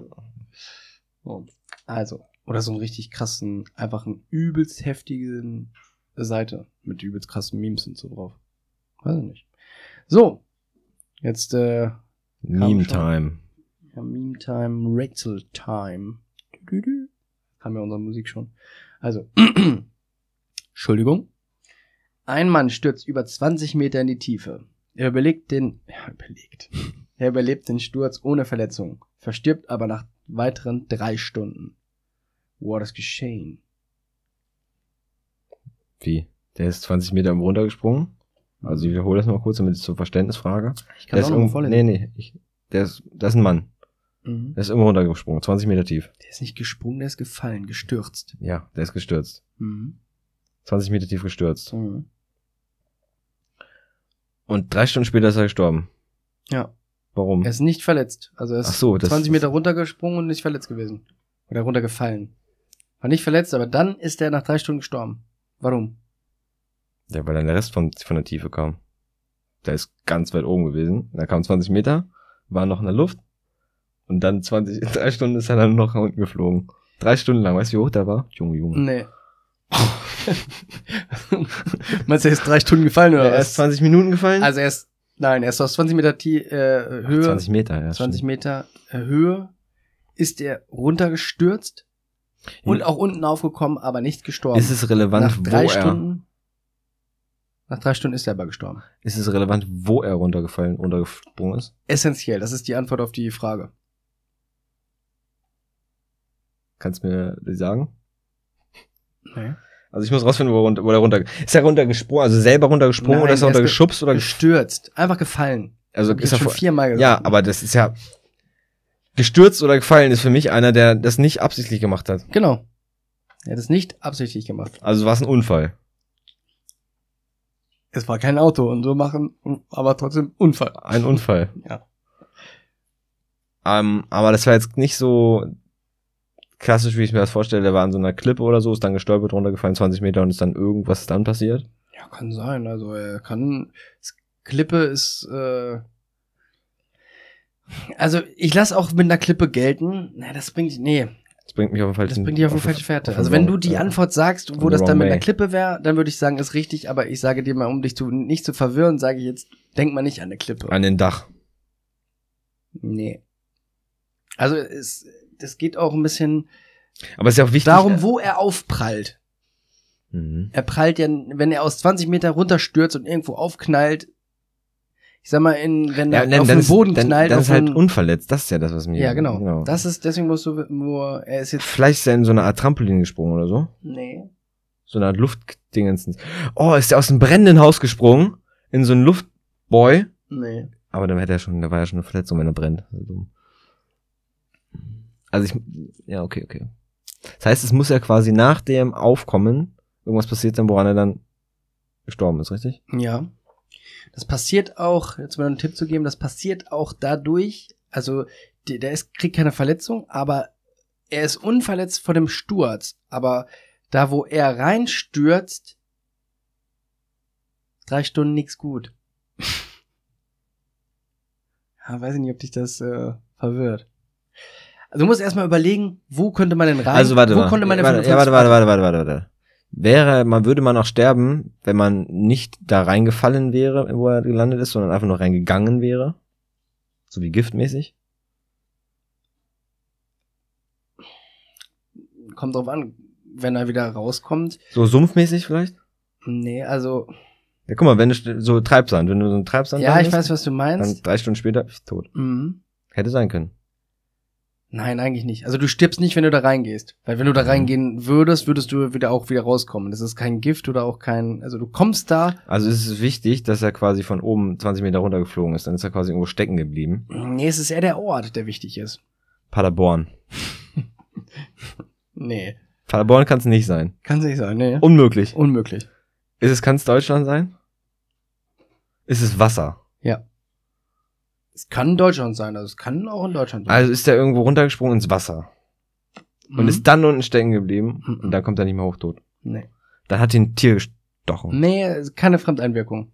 Also, oder so einen richtig krassen, einfach einen übelst heftigen Seite mit übelst krassen Memes und so drauf. Weiß ich nicht. So, jetzt äh, Meme-Time. ja, Meme Time, Rätsel Time. Du, du, du. Haben wir unsere Musik schon. Also, Entschuldigung. Ein Mann stürzt über 20 Meter in die Tiefe. Er überlegt den, ja, überlegt. Er überlebt den Sturz ohne Verletzung, verstirbt aber nach weiteren drei Stunden. What is geschehen? Wie? Der ist 20 Meter runtergesprungen. Also ich wiederhole das mal kurz, damit es zur Verständnisfrage. Ich Der ist noch mal irgendwo, vorlesen. nee, nee, ich, der ist, das ist ein Mann. Mhm. Der ist immer runtergesprungen, 20 Meter tief. Der ist nicht gesprungen, der ist gefallen, gestürzt. Ja, der ist gestürzt. Mhm. 20 Meter tief gestürzt. Mhm. Und drei Stunden später ist er gestorben. Ja. Warum? Er ist nicht verletzt. Also er ist Ach so, das 20 ist- Meter runtergesprungen und nicht verletzt gewesen. Oder runtergefallen. War nicht verletzt, aber dann ist er nach drei Stunden gestorben. Warum? Ja, weil dann der Rest von, von der Tiefe kam. Der ist ganz weit oben gewesen. Da kam 20 Meter, war noch in der Luft. Und dann 20, drei Stunden ist er dann noch nach unten geflogen. Drei Stunden lang. Weißt du, wie hoch der war? Junge, Junge. Nee. Meinst du, er ist drei Stunden gefallen oder er ist was? 20 Minuten gefallen? Also er ist, nein, er ist aus 20 Meter Tie äh, Höhe, 20 Meter, ja. 20 stimmt. Meter äh, Höhe, ist er runtergestürzt und auch unten aufgekommen, aber nicht gestorben. Ist es relevant, Nach wo drei er, Stunden, nach drei Stunden ist er aber gestorben. ist es relevant, wo er runtergefallen, runtergesprungen ist? Essentiell, das ist die Antwort auf die Frage. Kannst du mir sagen? Nee. Also ich muss rausfinden, wo er runter, wo er runter, ist er runtergesprungen, also selber runtergesprungen Nein, oder ist er er runtergeschubst oder, Gestürzt, einfach gefallen. also ist er schon viermal gesagt. ja, aber das ist ja, gestürzt oder gefallen ist für mich einer, der das nicht absichtlich gemacht hat. Genau. Er hat es nicht absichtlich gemacht. Also war es ein Unfall. Es war kein Auto und so machen, aber trotzdem Unfall. Ein Unfall. Ja. Ähm, aber das war jetzt nicht so klassisch, wie ich mir das vorstelle. Der war an so einer Klippe oder so, ist dann gestolpert, runtergefallen, 20 Meter und ist dann irgendwas dann passiert. Ja, kann sein. Also er kann. Klippe ist. Äh, also ich lasse auch mit einer Klippe gelten. Na, das bringt. Nee, Das bringt mich auf den falschen das bringt dich auf eine den- falsche Fährte. auf Also wenn du die. Antwort sagst, wo das dann mit einer. Klippe wäre, dann würde ich sagen, ist richtig. Aber ich sage dir mal, um dich zu, nicht zu verwirren, sage ich jetzt, denk mal nicht an eine Klippe. An den Dach. Nee. Also es, das geht auch ein bisschen Aber es ist ja auch wichtig. darum, wo er aufprallt. Mhm. Er prallt ja, wenn er aus 20 Meter runterstürzt und irgendwo aufknallt, ich sag mal, in, wenn er Ja, dann, auf den ist, Boden dann, knallt, dann ist halt unverletzt. Das ist ja das, was mir. ja, genau. Das ist, deswegen musst du nur, er ist jetzt, Vielleicht ist er in so eine Art Trampolin gesprungen oder so. nee. So eine Art Luftdingensens. Oh, ist er aus einem brennenden Haus gesprungen? In so einen Luftboy? Nee. Aber dann hätte er schon, da war ja schon eine Verletzung, wenn er brennt. Also, dumm. also ich, ja, okay, okay. Das heißt, es muss ja quasi nach dem Aufkommen irgendwas passiert sein, woran er dann gestorben ist, richtig? Ja. Das passiert auch, jetzt mal einen Tipp zu geben, das passiert auch dadurch, also der, ist, kriegt keine Verletzung, aber er ist unverletzt vor dem Sturz. Aber da, wo er reinstürzt, drei Stunden nix gut. ja, weiß ich nicht, ob dich das äh, verwirrt. Also du musst erstmal überlegen, wo könnte man denn rein? Also warte wo mal. konnte man denn warte, ja, warte, warte, warte, warte, warte, warte. Wäre, man würde man auch sterben, wenn man nicht da reingefallen wäre, wo er gelandet ist, sondern einfach nur reingegangen wäre? So wie giftmäßig? Kommt drauf an, wenn er wieder rauskommt. So sumpfmäßig vielleicht? Nee, also Ja, guck mal, wenn du so Treibsand, wenn du so ein Treibsand Ja, ich landest, weiß, was du dann meinst. drei Stunden später tot. Mhm. Hätte sein können. Nein, eigentlich nicht. Also du stirbst nicht, wenn du da reingehst. Weil wenn du da Mhm. reingehen würdest, würdest du wieder auch wieder rauskommen. Das ist kein Gift oder auch kein. Also du kommst da. Also es ist wichtig, dass er quasi von oben 20 Meter runtergeflogen ist. Dann ist er quasi irgendwo stecken geblieben. Nee, es ist eher der Ort, der wichtig ist. Paderborn. Nee. Paderborn kann es nicht sein. Kann nicht sein, nee. Unmöglich. Unmöglich. Ist es, kann es Deutschland sein? Ist es Wasser? Ja. Es kann Deutschland sein, also es kann auch in Deutschland sein. Also ist er irgendwo runtergesprungen ins Wasser und Mhm. ist dann unten stecken geblieben Mhm. und dann kommt er nicht mehr hoch tot. Nee. Dann hat ihn ein Tier gestochen. Nee, keine Fremdeinwirkung.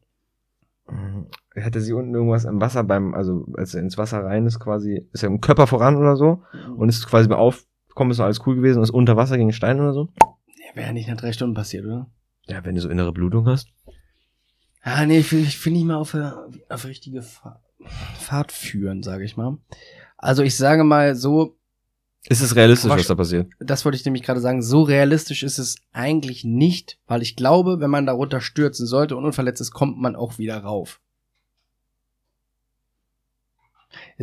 Mhm. Hätte sie unten irgendwas im Wasser beim, also als er ins Wasser rein ist quasi, ist er im Körper voran oder so und ist quasi beim Aufkommen ist alles cool gewesen und ist unter Wasser gegen Stein oder so? Nee, Wäre ja nicht nach drei Stunden passiert, oder? Ja, wenn du so innere Blutung hast. Ah, nee, ich ich will nicht mal auf, auf richtige Fa Fahrt führen, sage ich mal. Also ich sage mal so, Ist es realistisch, was da passiert? das wollte ich nämlich gerade sagen, so realistisch ist es eigentlich nicht, weil ich glaube, wenn man darunter stürzen sollte und unverletzt ist, kommt man auch wieder rauf.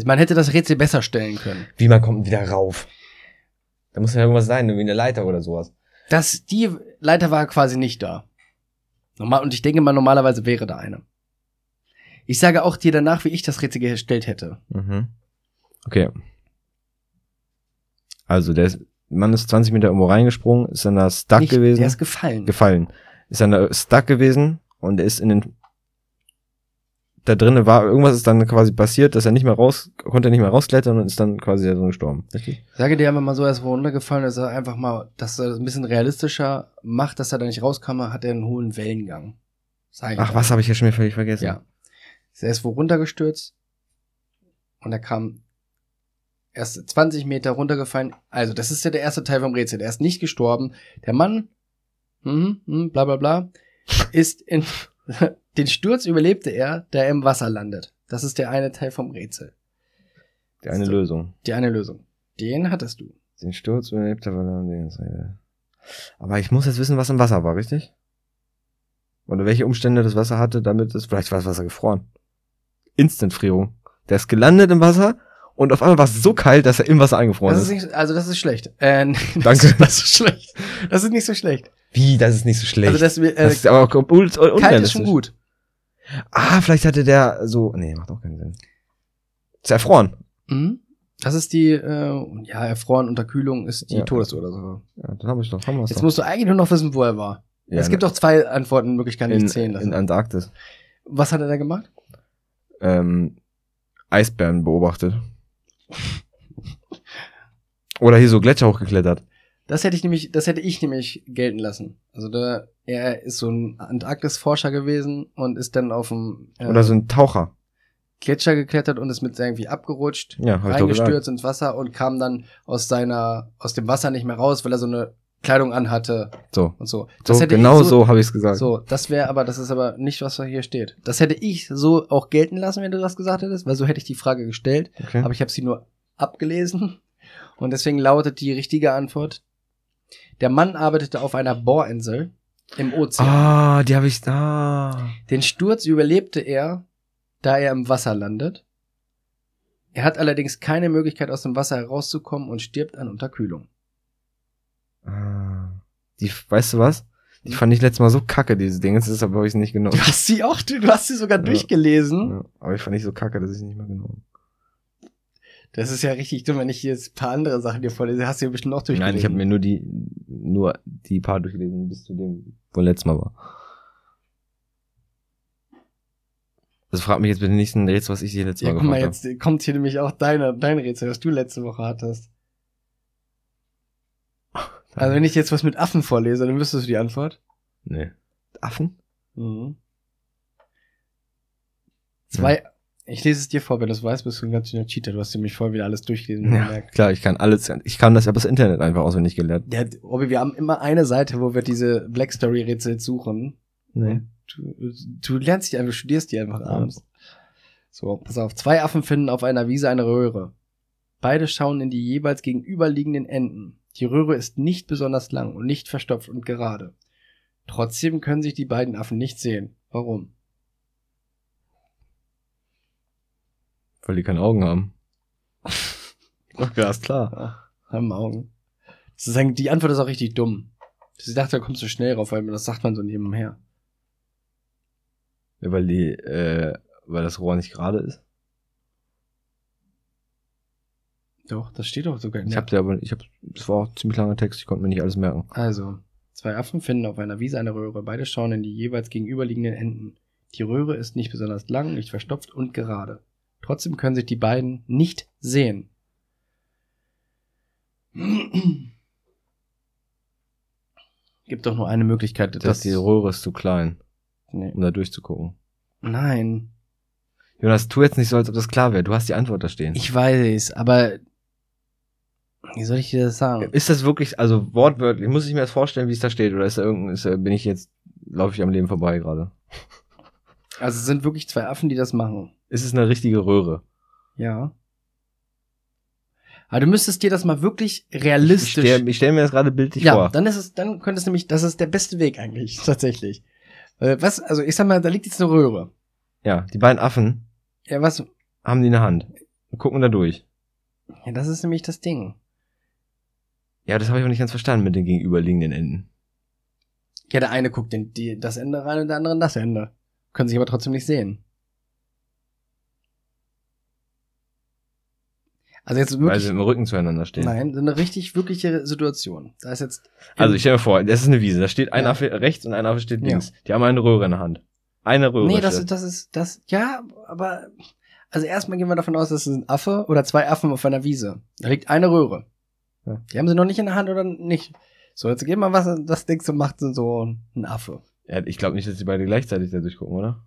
Man hätte das Rätsel besser stellen können. Wie man kommt wieder rauf? Da muss ja irgendwas sein, irgendwie eine Leiter oder sowas. Das, die Leiter war quasi nicht da. Normal, und ich denke mal, normalerweise wäre da eine. Ich sage auch dir danach, wie ich das Rätsel gestellt hätte. Mhm. Okay. Also, der ist, Mann ist 20 Meter irgendwo reingesprungen, ist dann da stuck Nicht, gewesen. Der ist gefallen. gefallen. Ist dann da stuck gewesen und ist in den da drinnen war, irgendwas ist dann quasi passiert, dass er nicht mehr raus, konnte nicht mehr rausklettern und ist dann quasi da drin gestorben. Richtig? Sage dir einfach mal so, er ist runtergefallen, dass er einfach mal, dass er das ein bisschen realistischer macht, dass er da nicht rauskam, hat er einen hohen Wellengang. Ach, was habe ich ja schon wieder völlig vergessen. Ja. Er ist wohl runtergestürzt und er kam erst 20 Meter runtergefallen. Also, das ist ja der erste Teil vom Rätsel. Er ist nicht gestorben. Der Mann, mhm, mhm, bla bla bla, ist in den Sturz überlebte er, da er im Wasser landet. Das ist der eine Teil vom Rätsel. Die eine. Lösung. Die eine Lösung. Den hattest du. Den Sturz überlebt er, weil er den Seite. Aber ich muss jetzt wissen, was im Wasser war, richtig? Oder welche Umstände das Wasser hatte, damit es, vielleicht war das Wasser gefroren. Instant-Frierung. Der ist gelandet im Wasser und auf einmal war es so kalt, dass er im Wasser eingefroren Das ist ist. nicht, also das ist schlecht. Äh, Danke. Das, das ist schlecht. Das ist nicht so schlecht. Wie, das ist nicht so schlecht. Also das, äh, das ist aber kalt ist schon gut. Ah, vielleicht hatte der so, nee, macht auch keinen Sinn. Ist erfroren. Mhm. Das ist die, äh, ja, erfroren Unterkühlung ist die Ja. Todesursache. Ja, dann hab ich doch, haben wir's Jetzt doch. musst du eigentlich nur noch wissen, wo er war. Ja, es gibt doch zwei Antwortenmöglichkeiten, die in, ich zählen lassen. in Antarktis. Was hat er da gemacht? Ähm, Eisbären beobachtet. Oder hier so Gletscher hochgeklettert. Das hätte ich nämlich, das hätte ich nämlich gelten lassen. Also da, er ist so ein Antarktis-Forscher gewesen und ist dann auf dem äh, Oder so ein Taucher. Gletscher geklettert und ist mit irgendwie abgerutscht, Ja, reingestürzt ins Wasser und kam dann aus seiner, aus dem Wasser nicht mehr raus, weil er so eine Kleidung anhatte So. und so. so hätte genau so, habe ich es gesagt. So, das wäre aber, das ist aber nicht, was hier steht. Das hätte ich so auch gelten lassen, wenn du das gesagt hättest, weil so hätte ich die Frage gestellt, Okay. aber ich habe sie nur abgelesen und deswegen lautet die richtige Antwort. Der Mann arbeitete auf einer Bohrinsel im Ozean. ah, die habe ich da. Den Sturz überlebte er, da er im Wasser landet. Er hat allerdings keine Möglichkeit, aus dem Wasser herauszukommen und stirbt an Unterkühlung. Ah. Die, weißt du was? Die fand ich letztes Mal so kacke, diese Dinge. Deshalb habe ich nicht genommen. Du hast sie auch, du hast sie sogar Ja. durchgelesen. Ja, aber ich fand ich so kacke, dass ich sie nicht mehr genommen Das ist ja richtig dumm, wenn ich jetzt ein paar andere Sachen dir vorlese. Hast du ja bestimmt auch durchgelesen. Nein, ich habe mir nur die, nur die paar durchgelesen, bis zu dem, wo letztes Mal war. Also frag mich jetzt bitte nicht ein Rätsel, was ich dir letztes Ja, Mal guck mal, gefragt jetzt kommt hier nämlich auch deine, dein Rätsel, was du letzte Woche hattest. Also wenn ich jetzt was mit Affen vorlese, dann wüsstest du die Antwort. Nee. Affen? Mhm. Zwei, ich lese es dir vor, wenn du es weißt, bist du ein ganz schöner Cheater. Du hast nämlich vorher wieder alles durchgelesen. und Ja, gemerkt. klar, ich kann alles, ich kann das aber das Internet einfach auswendig gelernt. Ja, Robby, wir haben immer eine Seite, wo wir diese Black Story Rätsel suchen. Nee. Du, du lernst die einfach, studierst die einfach Ja. abends. So, pass auf. Zwei Affen finden auf einer Wiese eine Röhre. Beide schauen in die jeweils gegenüberliegenden Enden. Die Röhre ist nicht besonders lang und nicht verstopft und gerade. Trotzdem können sich die beiden Affen nicht sehen. Warum? Weil die keine Augen haben. Doch, ja, ist klar. Ach, haben Augen. Das ist eigentlich, die Antwort ist auch richtig dumm. Ich dachte, da kommst du schnell drauf, weil das sagt man so nebenher. Ja, weil die, äh, weil das Rohr nicht gerade ist. Doch, das steht doch sogar in Ich der hab dir aber, ich hab, das war auch ziemlich langer Text, ich konnte mir nicht alles merken. Also, zwei Affen finden auf einer Wiese eine Röhre. Beide schauen in die jeweils gegenüberliegenden Enden. Die Röhre ist nicht besonders lang, nicht verstopft und gerade. Trotzdem können sich die beiden nicht sehen. Gibt doch nur eine Möglichkeit, Das, dass die Röhre ist zu klein, Nee. um da durchzugucken. Nein, Jonas, tu jetzt nicht so, als ob das klar wäre. Du hast die Antwort da stehen. ich weiß, aber wie soll ich dir das sagen? Ist das wirklich, also wortwörtlich, muss ich mir das vorstellen, wie es da steht? Oder ist da irgendein, ist, da- bin ich jetzt, laufe ich am Leben vorbei gerade? Also es sind wirklich zwei Affen, die das machen. Ist es eine richtige Röhre? Ja. Aber du müsstest dir das mal wirklich Ich realistisch. stelle stell mir das gerade bildlich ja, vor. dann ist es, dann könnte es nämlich, das ist der beste Weg eigentlich, tatsächlich. Äh, was, also ich sag mal, da liegt jetzt eine Röhre. Ja, die beiden Affen Ja, was, haben die in der Hand. Und gucken da durch. ja, das ist nämlich das Ding. Ja, das habe ich auch nicht ganz verstanden mit den gegenüberliegenden Enden. Ja, der eine guckt in die, das Ende rein und der andere in das Ende. Können sich aber trotzdem nicht sehen. Also jetzt Weil wirklich, sie im Rücken zueinander stehen. nein, so eine richtig wirkliche Situation. Da ist jetzt, Also ich stell mir vor, das ist eine Wiese. Da steht ein Ja. Affe rechts und ein Affe steht Ja. links. Die haben eine Röhre in der Hand. Eine Röhre. Nee, das steht. ist, das ist, das, ja, aber, also erstmal gehen wir davon aus, das ist ein Affe oder zwei Affen auf einer Wiese. Da liegt eine Röhre. Ja. Die haben sie noch nicht in der Hand oder nicht. So, jetzt wir mal, was das Ding so macht, so ein Affe. ja, ich glaube nicht, dass die beide gleichzeitig da durchgucken, oder?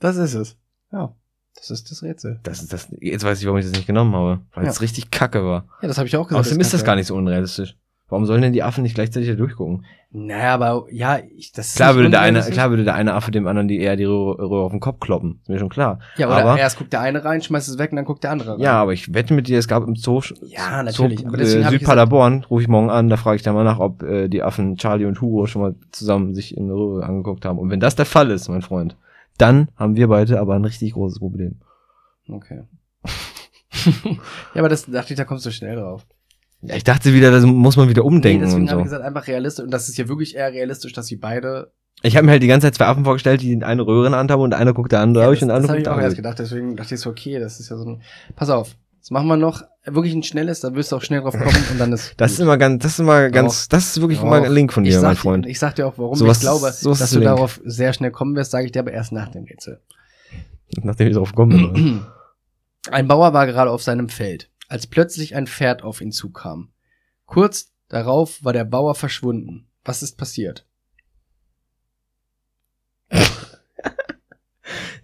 Das ist es. Ja. Das ist das Rätsel. Das ist das. Jetzt weiß ich, warum ich das nicht genommen habe. Weil Ja. es richtig kacke war. Ja, das habe ich auch gesagt. Außerdem ist das gar nicht so unrealistisch. Warum sollen denn die Affen nicht gleichzeitig da durchgucken? Naja, aber ja, ich, das ist Klar nicht würde, der eine, klar würde der eine Affe dem anderen die eher die Röhre, Röhre auf den Kopf kloppen. Ist mir schon klar. Ja, oder aber, erst guckt der eine rein, schmeißt es weg und dann guckt der andere rein. ja, aber ich wette mit dir, es gab im Zoo, Ja, natürlich, Zoo aber deswegen äh, Südpaderborn, rufe ich morgen an, da frage ich dann mal nach, ob äh, die Affen Charlie und Hugo schon mal zusammen sich in der Röhre angeguckt haben. Und wenn das der Fall ist, mein Freund, dann haben wir beide aber ein richtig großes Problem. Okay. ja, aber das dachte ich, da kommst du schnell drauf. Ja, ich dachte wieder, das muss man wieder umdenken deswegen und habe so. ich gesagt, einfach realistisch. Und das ist ja wirklich eher realistisch, dass sie beide. Ich habe mir halt die ganze Zeit zwei Affen vorgestellt, die eine Röhre in der Hand haben und einer guckt der andere Ja, durch das und der das andere habe guckt ich auch der erst andere. gedacht, deswegen dachte ich so, okay, das ist ja so ein. Pass auf, jetzt machen wir noch wirklich ein schnelles, da wirst du auch schnell drauf kommen und dann ist. Das ist gut. immer ganz, das ist immer ganz, das ist wirklich mal ein Link von dir, sag mein Freund. Ich sag dir auch, warum Sowas- ich glaube, sowas dass ist du Link. darauf sehr schnell kommen wirst, sage ich dir aber erst nach dem Rätsel. Nachdem ich drauf komme. Ein Bauer war gerade auf seinem Feld, als plötzlich ein Pferd auf ihn zukam. Kurz darauf war der Bauer verschwunden. Was ist passiert? ja,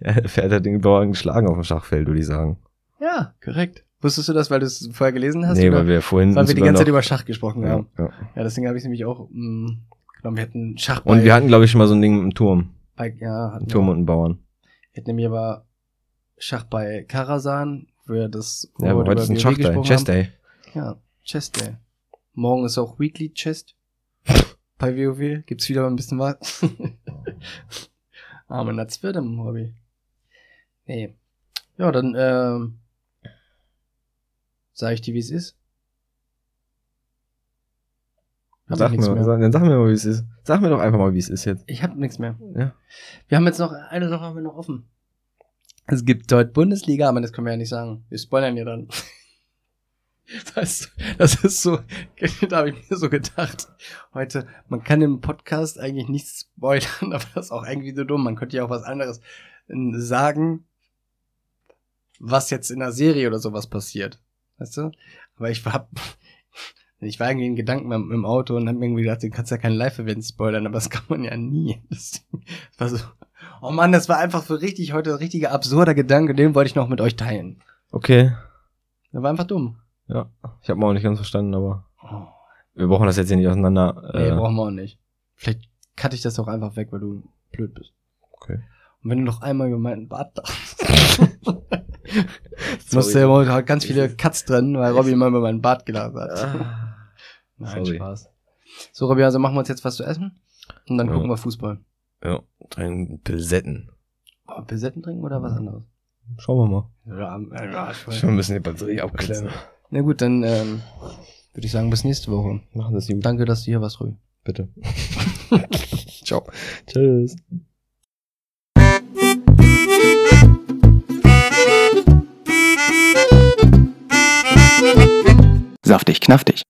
der Pferd hat den Bauern geschlagen auf dem Schachfeld, würde ich sagen. Ja, korrekt. Wusstest du das, weil du es vorher gelesen hast? nee, oder? weil wir vorhin weil wir die ganze Zeit über Schach gesprochen ja, haben. ja. Ja, deswegen habe ich es nämlich auch mh, genommen. Wir hatten Schach Und wir hatten, glaube ich, schon mal so ein Ding mit einem Turm. bei, ja, hatten Ein wir Turm auch. und einen Bauern. Wir hatten nämlich aber Schach bei Karasan, wir das Ja, aber heute ist ein gesprochen Chess haben. Day. Ja, Chess Day. Morgen ist auch Weekly Chest. Bei WoW gibt's wieder ein bisschen was. Aber das wird im Hobby. Nee. Ja, dann ähm, sag ich dir, wie es ist. Sag mir, sag, dann sag mir mal, wie es ist. Sag mir doch einfach mal, wie es ist jetzt. Ich hab nichts mehr. Ja. Wir haben jetzt noch eine Sache haben wir noch offen. Es gibt dort Bundesliga, aber das können wir ja nicht sagen. Wir spoilern ja dann. Das, das ist so, da habe ich mir so gedacht, heute, man kann im Podcast eigentlich nichts spoilern, aber das ist auch irgendwie so dumm. Man könnte ja auch was anderes äh, sagen, was jetzt in der Serie oder sowas passiert. Weißt du? Aber ich hab, ich war irgendwie in Gedanken im, im Auto und hab mir irgendwie gedacht, du kannst ja kein Live-Event spoilern, aber das kann man ja nie. Das war so, oh Mann, das war einfach so richtig heute ein richtiger absurder Gedanke, den wollte ich noch mit euch teilen. Okay. Der war einfach dumm. Ja. Ich habe mal auch nicht ganz verstanden, aber Oh, wir brauchen das jetzt hier nicht auseinander. nee, äh, brauchen wir auch nicht. Vielleicht cutte ich das auch einfach weg, weil du blöd bist. okay. Und wenn du noch einmal über meinen Bart darfst. Jetzt musst du ja ganz viele Cuts drin, weil Robby immer über meinen Bart gelacht hat. Ah. Nein, sorry. Spaß. So, Robby, also machen wir uns jetzt was zu essen und dann Ja. gucken wir Fußball. Ja, ein Pilsetten. Oh, Pilsetten trinken oder was anderes? Schauen wir mal. Ja, ja, Schon müssen die Batterie abklemmen. Na gut, dann ähm, würde ich sagen, bis nächste Woche. Machen das gut. Danke, dass du hier warst, Robby. Bitte. Ciao. Tschüss. Saftig knaftig.